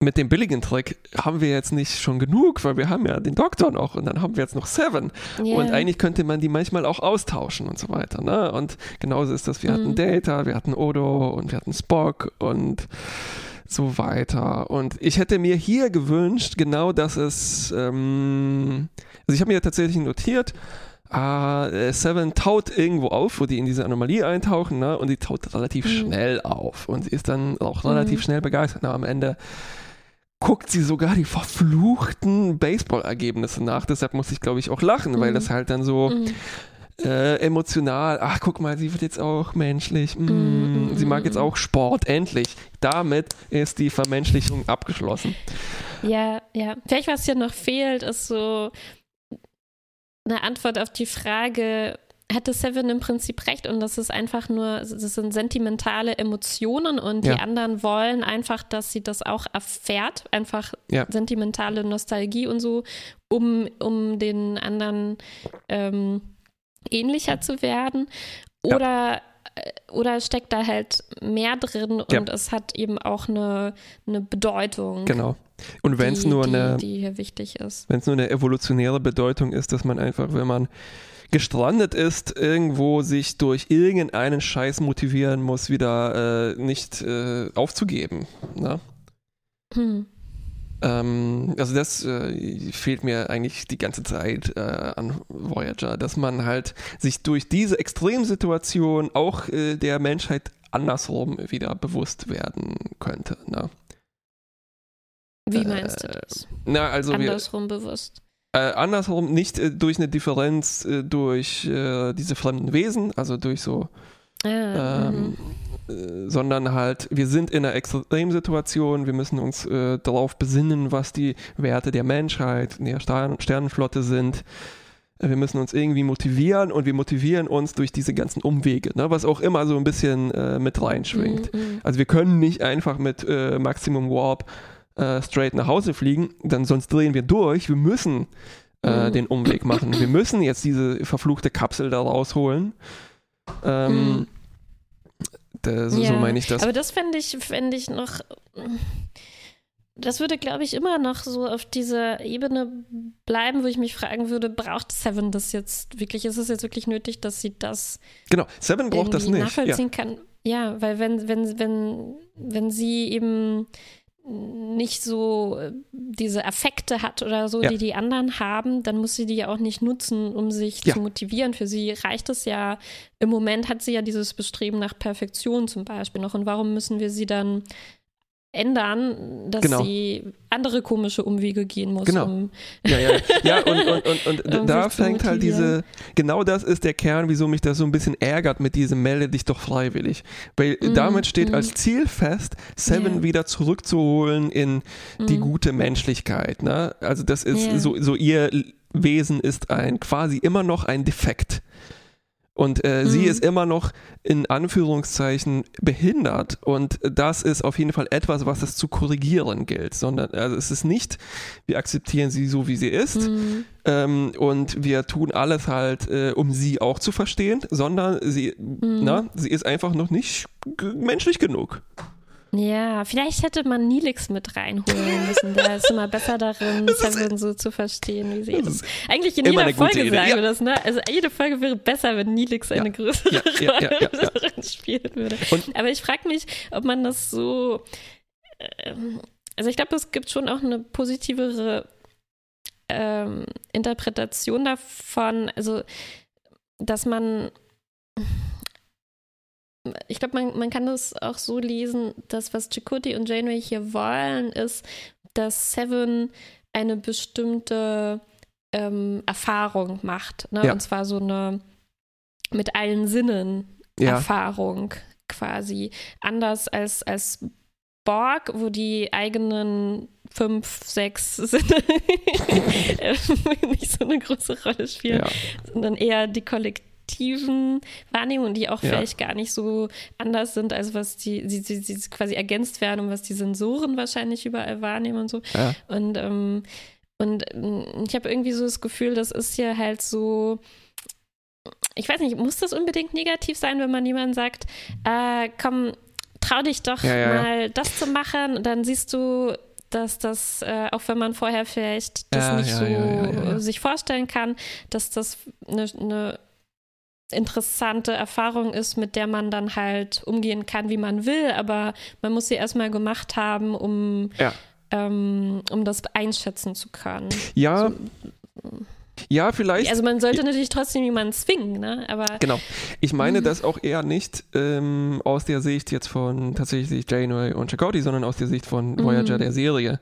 mit dem billigen Trick haben wir jetzt nicht schon genug, weil wir haben ja den Doktor noch und dann haben wir jetzt noch Seven. ja. Und eigentlich könnte man die manchmal auch austauschen und so weiter. Ne? Und genauso ist das, wir hatten Mhm. Data, wir hatten Odo und wir hatten Spock und so weiter. Und ich hätte mir hier gewünscht, genau, dass es, ähm, also ich habe mir tatsächlich notiert, äh, Seven taut irgendwo auf, wo die in diese Anomalie eintauchen, ne? Und die taut relativ mhm. schnell auf. Und sie ist dann auch relativ mhm. schnell begeistert. Na, am Ende guckt sie sogar die verfluchten Baseball-Ergebnisse nach. Deshalb muss ich, glaube ich, auch lachen, mhm. weil das halt dann so mhm. äh, emotional, ach guck mal, sie wird jetzt auch menschlich, mm, mhm. sie mag jetzt auch Sport, endlich. Damit ist die Vermenschlichung abgeschlossen. Ja, ja. Vielleicht was hier noch fehlt, ist so eine Antwort auf die Frage, hatte Seven im Prinzip recht und das ist einfach nur, das sind sentimentale Emotionen und ja. die anderen wollen einfach, dass sie das auch erfährt, einfach ja. sentimentale Nostalgie und so, um, um den anderen ähm, ähnlicher zu werden. Oder ja oder steckt da halt mehr drin und ja. es hat eben auch eine, eine Bedeutung. Genau. Und wenn es nur die, eine, die hier wichtig ist. Wenn es nur eine evolutionäre Bedeutung ist, dass man einfach, wenn man gestrandet ist, irgendwo sich durch irgendeinen Scheiß motivieren muss, wieder äh, nicht äh, aufzugeben. Ne? Hm. Ähm, also das äh, fehlt mir eigentlich die ganze Zeit äh, an Voyager, dass man halt sich durch diese Extremsituation auch äh, der Menschheit andersrum wieder bewusst werden könnte. Ne? Wie meinst du äh, das? Na, also andersrum wir, bewusst. Äh, andersrum nicht äh, durch eine Differenz äh, durch äh, diese fremden Wesen, also durch so, ah, ähm, mhm. äh, sondern halt, wir sind in einer Extremsituation, wir müssen uns äh, darauf besinnen, was die Werte der Menschheit, der Stern Sternenflotte sind. Wir müssen uns irgendwie motivieren und wir motivieren uns durch diese ganzen Umwege, ne, was auch immer so ein bisschen mit reinschwingt. Mhm, mhm, also wir können nicht einfach mit Maximum Warp äh, straight nach Hause fliegen, dann sonst drehen wir durch. Wir müssen äh, mhm. den Umweg machen. Wir müssen jetzt diese verfluchte Kapsel da rausholen. Ähm, mhm. das, ja, so meine ich das. Aber das fände ich, fänd ich noch. Das würde, glaube ich, immer noch so auf dieser Ebene bleiben, wo ich mich fragen würde, braucht Seven das jetzt wirklich? Ist es jetzt wirklich nötig, dass sie das Genau, Seven braucht das nicht. nachvollziehen ja. kann? Ja, weil wenn, wenn, wenn, wenn sie eben nicht so äh, diese Affekte hat oder so, ja. die die anderen haben, dann muss sie die ja auch nicht nutzen, um sich ja. zu motivieren. Für sie reicht es ja, im Moment hat sie ja dieses Bestreben nach Perfektion zum Beispiel noch. Und warum müssen wir sie dann ändern, dass genau. sie andere komische Umwege gehen muss. Genau. Um ja, ja, ja, und, und, und, und um da fängt halt diese, genau das ist der Kern, wieso mich das so ein bisschen ärgert mit diesem melde dich doch freiwillig. Weil mm, damit steht mm. als Ziel fest, Seven yeah. wieder zurückzuholen in mm. die gute Menschlichkeit. Ne? Also das ist yeah. so, so ihr Wesen ist ein quasi immer noch ein Defekt. Und äh, mhm. sie ist immer noch in Anführungszeichen behindert. Und das ist auf jeden Fall etwas, was es zu korrigieren gilt. Sondern also es ist nicht, wir akzeptieren sie so, wie sie ist. Mhm. Ähm, und wir tun alles halt, äh, um sie auch zu verstehen, sondern sie, mhm. na, sie ist einfach noch nicht menschlich genug. Ja, vielleicht hätte man Nilix mit reinholen müssen. Der ist immer besser darin, Seven so zu verstehen, wie sie ist. Eigentlich in jeder Folge sagen ja. wir das, ne? Also jede Folge wäre besser, wenn Nilix eine ja. größere ja, Rolle darin spielen würde. Und Aber ich frage mich, ob man das so. Ähm, also ich glaube, es gibt schon auch eine positivere ähm, Interpretation davon, also dass man ich glaube, man, man kann das auch so lesen, dass was Chakotay und Janeway hier wollen, ist, dass Seven eine bestimmte ähm, Erfahrung macht. Ne? Ja. Und zwar so eine mit allen Sinnen ja. Erfahrung quasi. Anders als, als Borg, wo die eigenen fünf, sechs Sinne nicht so eine große Rolle spielen, ja. sondern eher die Kollektiv subjektiven Wahrnehmungen, die auch ja. vielleicht gar nicht so anders sind, als was die, sie, sie, sie quasi ergänzt werden und was die Sensoren wahrscheinlich überall wahrnehmen und so. Ja. Und, ähm, und ähm, ich habe irgendwie so das Gefühl, das ist hier halt so ich weiß nicht, muss das unbedingt negativ sein, wenn man jemandem sagt, äh, komm, trau dich doch ja, ja, mal ja. das zu machen, dann siehst du, dass das, äh, auch wenn man vorher vielleicht das nicht so sich vorstellen kann, dass das eine, eine interessante Erfahrung ist, mit der man dann halt umgehen kann, wie man will, aber man muss sie erstmal gemacht haben, um, Ja. ähm, um das einschätzen zu können. Ja, So, ja, vielleicht. also man sollte natürlich trotzdem jemanden zwingen, ne? Aber Genau. Ich meine Mhm. das auch eher nicht ähm, aus der Sicht jetzt von tatsächlich Janeway und Chakotay, sondern aus der Sicht von Voyager, der Serie,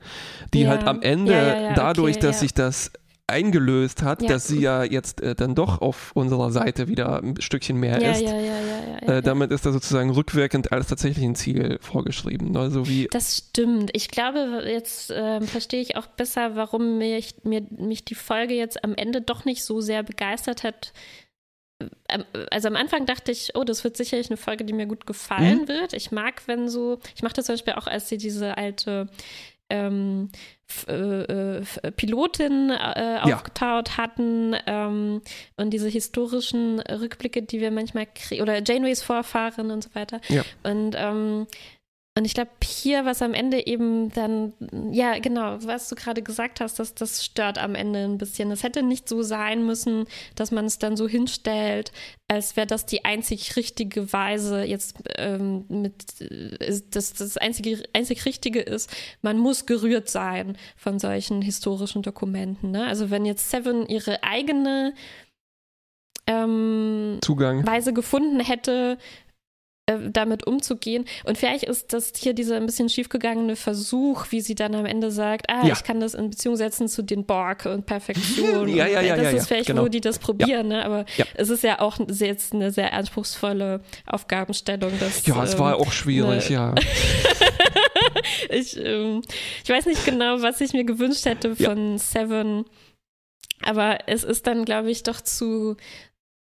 die Mhm. Ja. halt am Ende Ja, ja, dadurch, okay, dass sich das eingelöst hat, Ja. dass sie ja jetzt äh, dann doch auf unserer Seite wieder ein Stückchen mehr ja, ist. ja. Äh, damit ist da sozusagen rückwirkend als tatsächlich ein Ziel vorgeschrieben. Ne? So wie, Das stimmt. Ich glaube, jetzt ähm, verstehe ich auch besser, warum mich, mir, mich die Folge jetzt am Ende doch nicht so sehr begeistert hat. Ähm, Also am Anfang dachte ich, oh, das wird sicherlich eine Folge, die mir gut gefallen Mhm. wird. Ich mag, wenn so, ich mache das zum Beispiel auch, als sie diese alte ähm, äh, äh, F- Pilotin äh, Ja. aufgetaut hatten ähm, und diese historischen Rückblicke, die wir manchmal kriegen, oder Janeways Vorfahren und so weiter. Ja. Und ähm, und ich glaube, hier, was am Ende eben dann, ja, genau, was du gerade gesagt hast, das, das stört am Ende ein bisschen. Es hätte nicht so sein müssen, dass man es dann so hinstellt, als wäre das die einzig richtige Weise, jetzt ähm, mit, äh, dass das einzige, einzig Richtige ist, man muss gerührt sein von solchen historischen Dokumenten. Ne? Also wenn jetzt Seven ihre eigene ähm, Zugang. Weise gefunden hätte, damit umzugehen. Und vielleicht ist das hier dieser ein bisschen schiefgegangene Versuch, wie sie dann am Ende sagt, ah, Ja. ich kann das in Beziehung setzen zu den Borg und Perfektion. Ja, ja, und, äh, ja, Das ja, ist ja, vielleicht, genau. wo die das probieren, ne? aber Ja. es ist ja auch jetzt eine sehr anspruchsvolle Aufgabenstellung. Dass, Ja, es ähm, war auch schwierig, ne- ja. ich, ähm, ich weiß nicht genau, was ich mir gewünscht hätte Ja. von Seven, aber es ist dann, glaube ich, doch zu,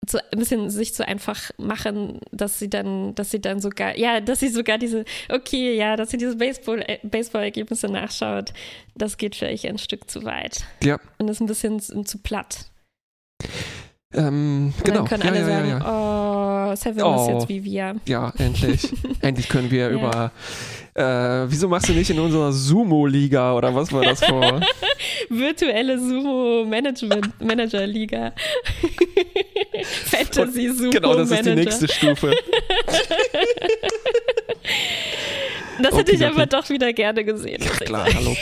zu ein bisschen sich zu einfach machen, dass sie dann, dass sie dann sogar, ja, dass sie sogar diese, okay, ja, dass sie diese Baseball, äh, Baseball-Ergebnisse nachschaut, das geht vielleicht ein Stück zu weit. Ja. Und ist ein bisschen zu, platt. Ähm, genau. dann können ja, alle ja, sagen, ja. oh, Seven Oh. ist jetzt wie wir. Ja, endlich. endlich können wir über. Äh, wieso machst du nicht in unserer Sumo-Liga oder was war das vor? Virtuelle Sumo-Management-Manager-Liga. Fantasy-Sumo-Manager. genau, das ist die nächste Stufe. Das hätte ich Okay, aber okay. doch wieder gerne gesehen. Ja, klar, hallo.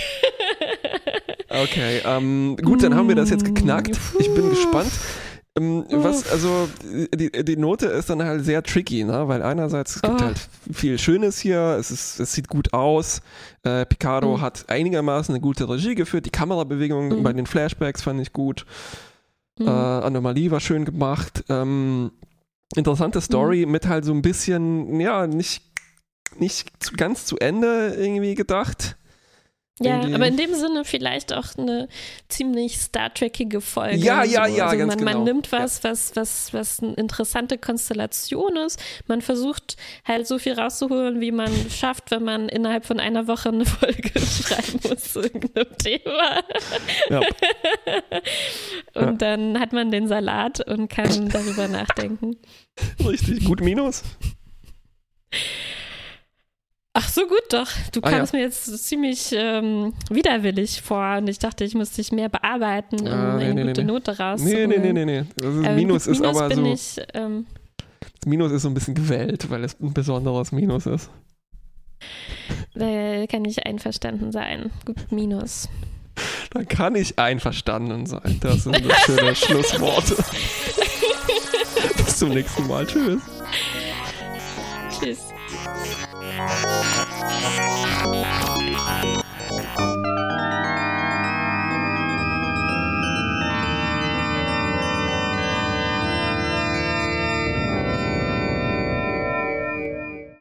Okay, ähm, gut, dann haben wir das jetzt geknackt. Ich bin gespannt. Ähm, was, also, die, die Note ist dann halt sehr tricky, ne? weil einerseits es gibt Oh. halt viel Schönes hier, es, ist, es sieht gut aus. Äh, Picardo Mhm. hat einigermaßen eine gute Regie geführt, die Kamerabewegungen Mhm. bei den Flashbacks fand ich gut. Mhm. Äh, Anomalie war schön gemacht. Ähm, interessante Story mit halt so ein bisschen, ja, nicht, nicht ganz zu Ende irgendwie gedacht. Ja, irgendwie- aber in dem Sinne vielleicht auch eine ziemlich Star Trekige Folge. Ja, ja, ja, also ganz man, genau. Man nimmt was, was, was, was eine interessante Konstellation ist. Man versucht halt so viel rauszuholen, wie man schafft, wenn man innerhalb von einer Woche eine Folge schreiben muss zu irgendeinem Thema. Ja. Und Ja. dann hat man den Salat und kann darüber nachdenken. Richtig, gut Minus. Ach, so gut doch. Du Ah, ja. kamst mir jetzt ziemlich ähm, widerwillig vor und ich dachte, ich müsste dich mehr bearbeiten, um Ah, nee, eine nee, gute nee. Note rauszuholen. Nee, nee, nee, nee, nee. Das ist, Ähm, Minus ist aber bin so. Ich, ähm, Das Minus ist so ein bisschen gewählt, weil es ein besonderes Minus ist. da kann ich einverstanden sein. Gut, Minus. Da kann ich einverstanden sein. Das sind so schöne Schlussworte. Bis zum nächsten Mal. Tschüss. Tschüss. Thank you.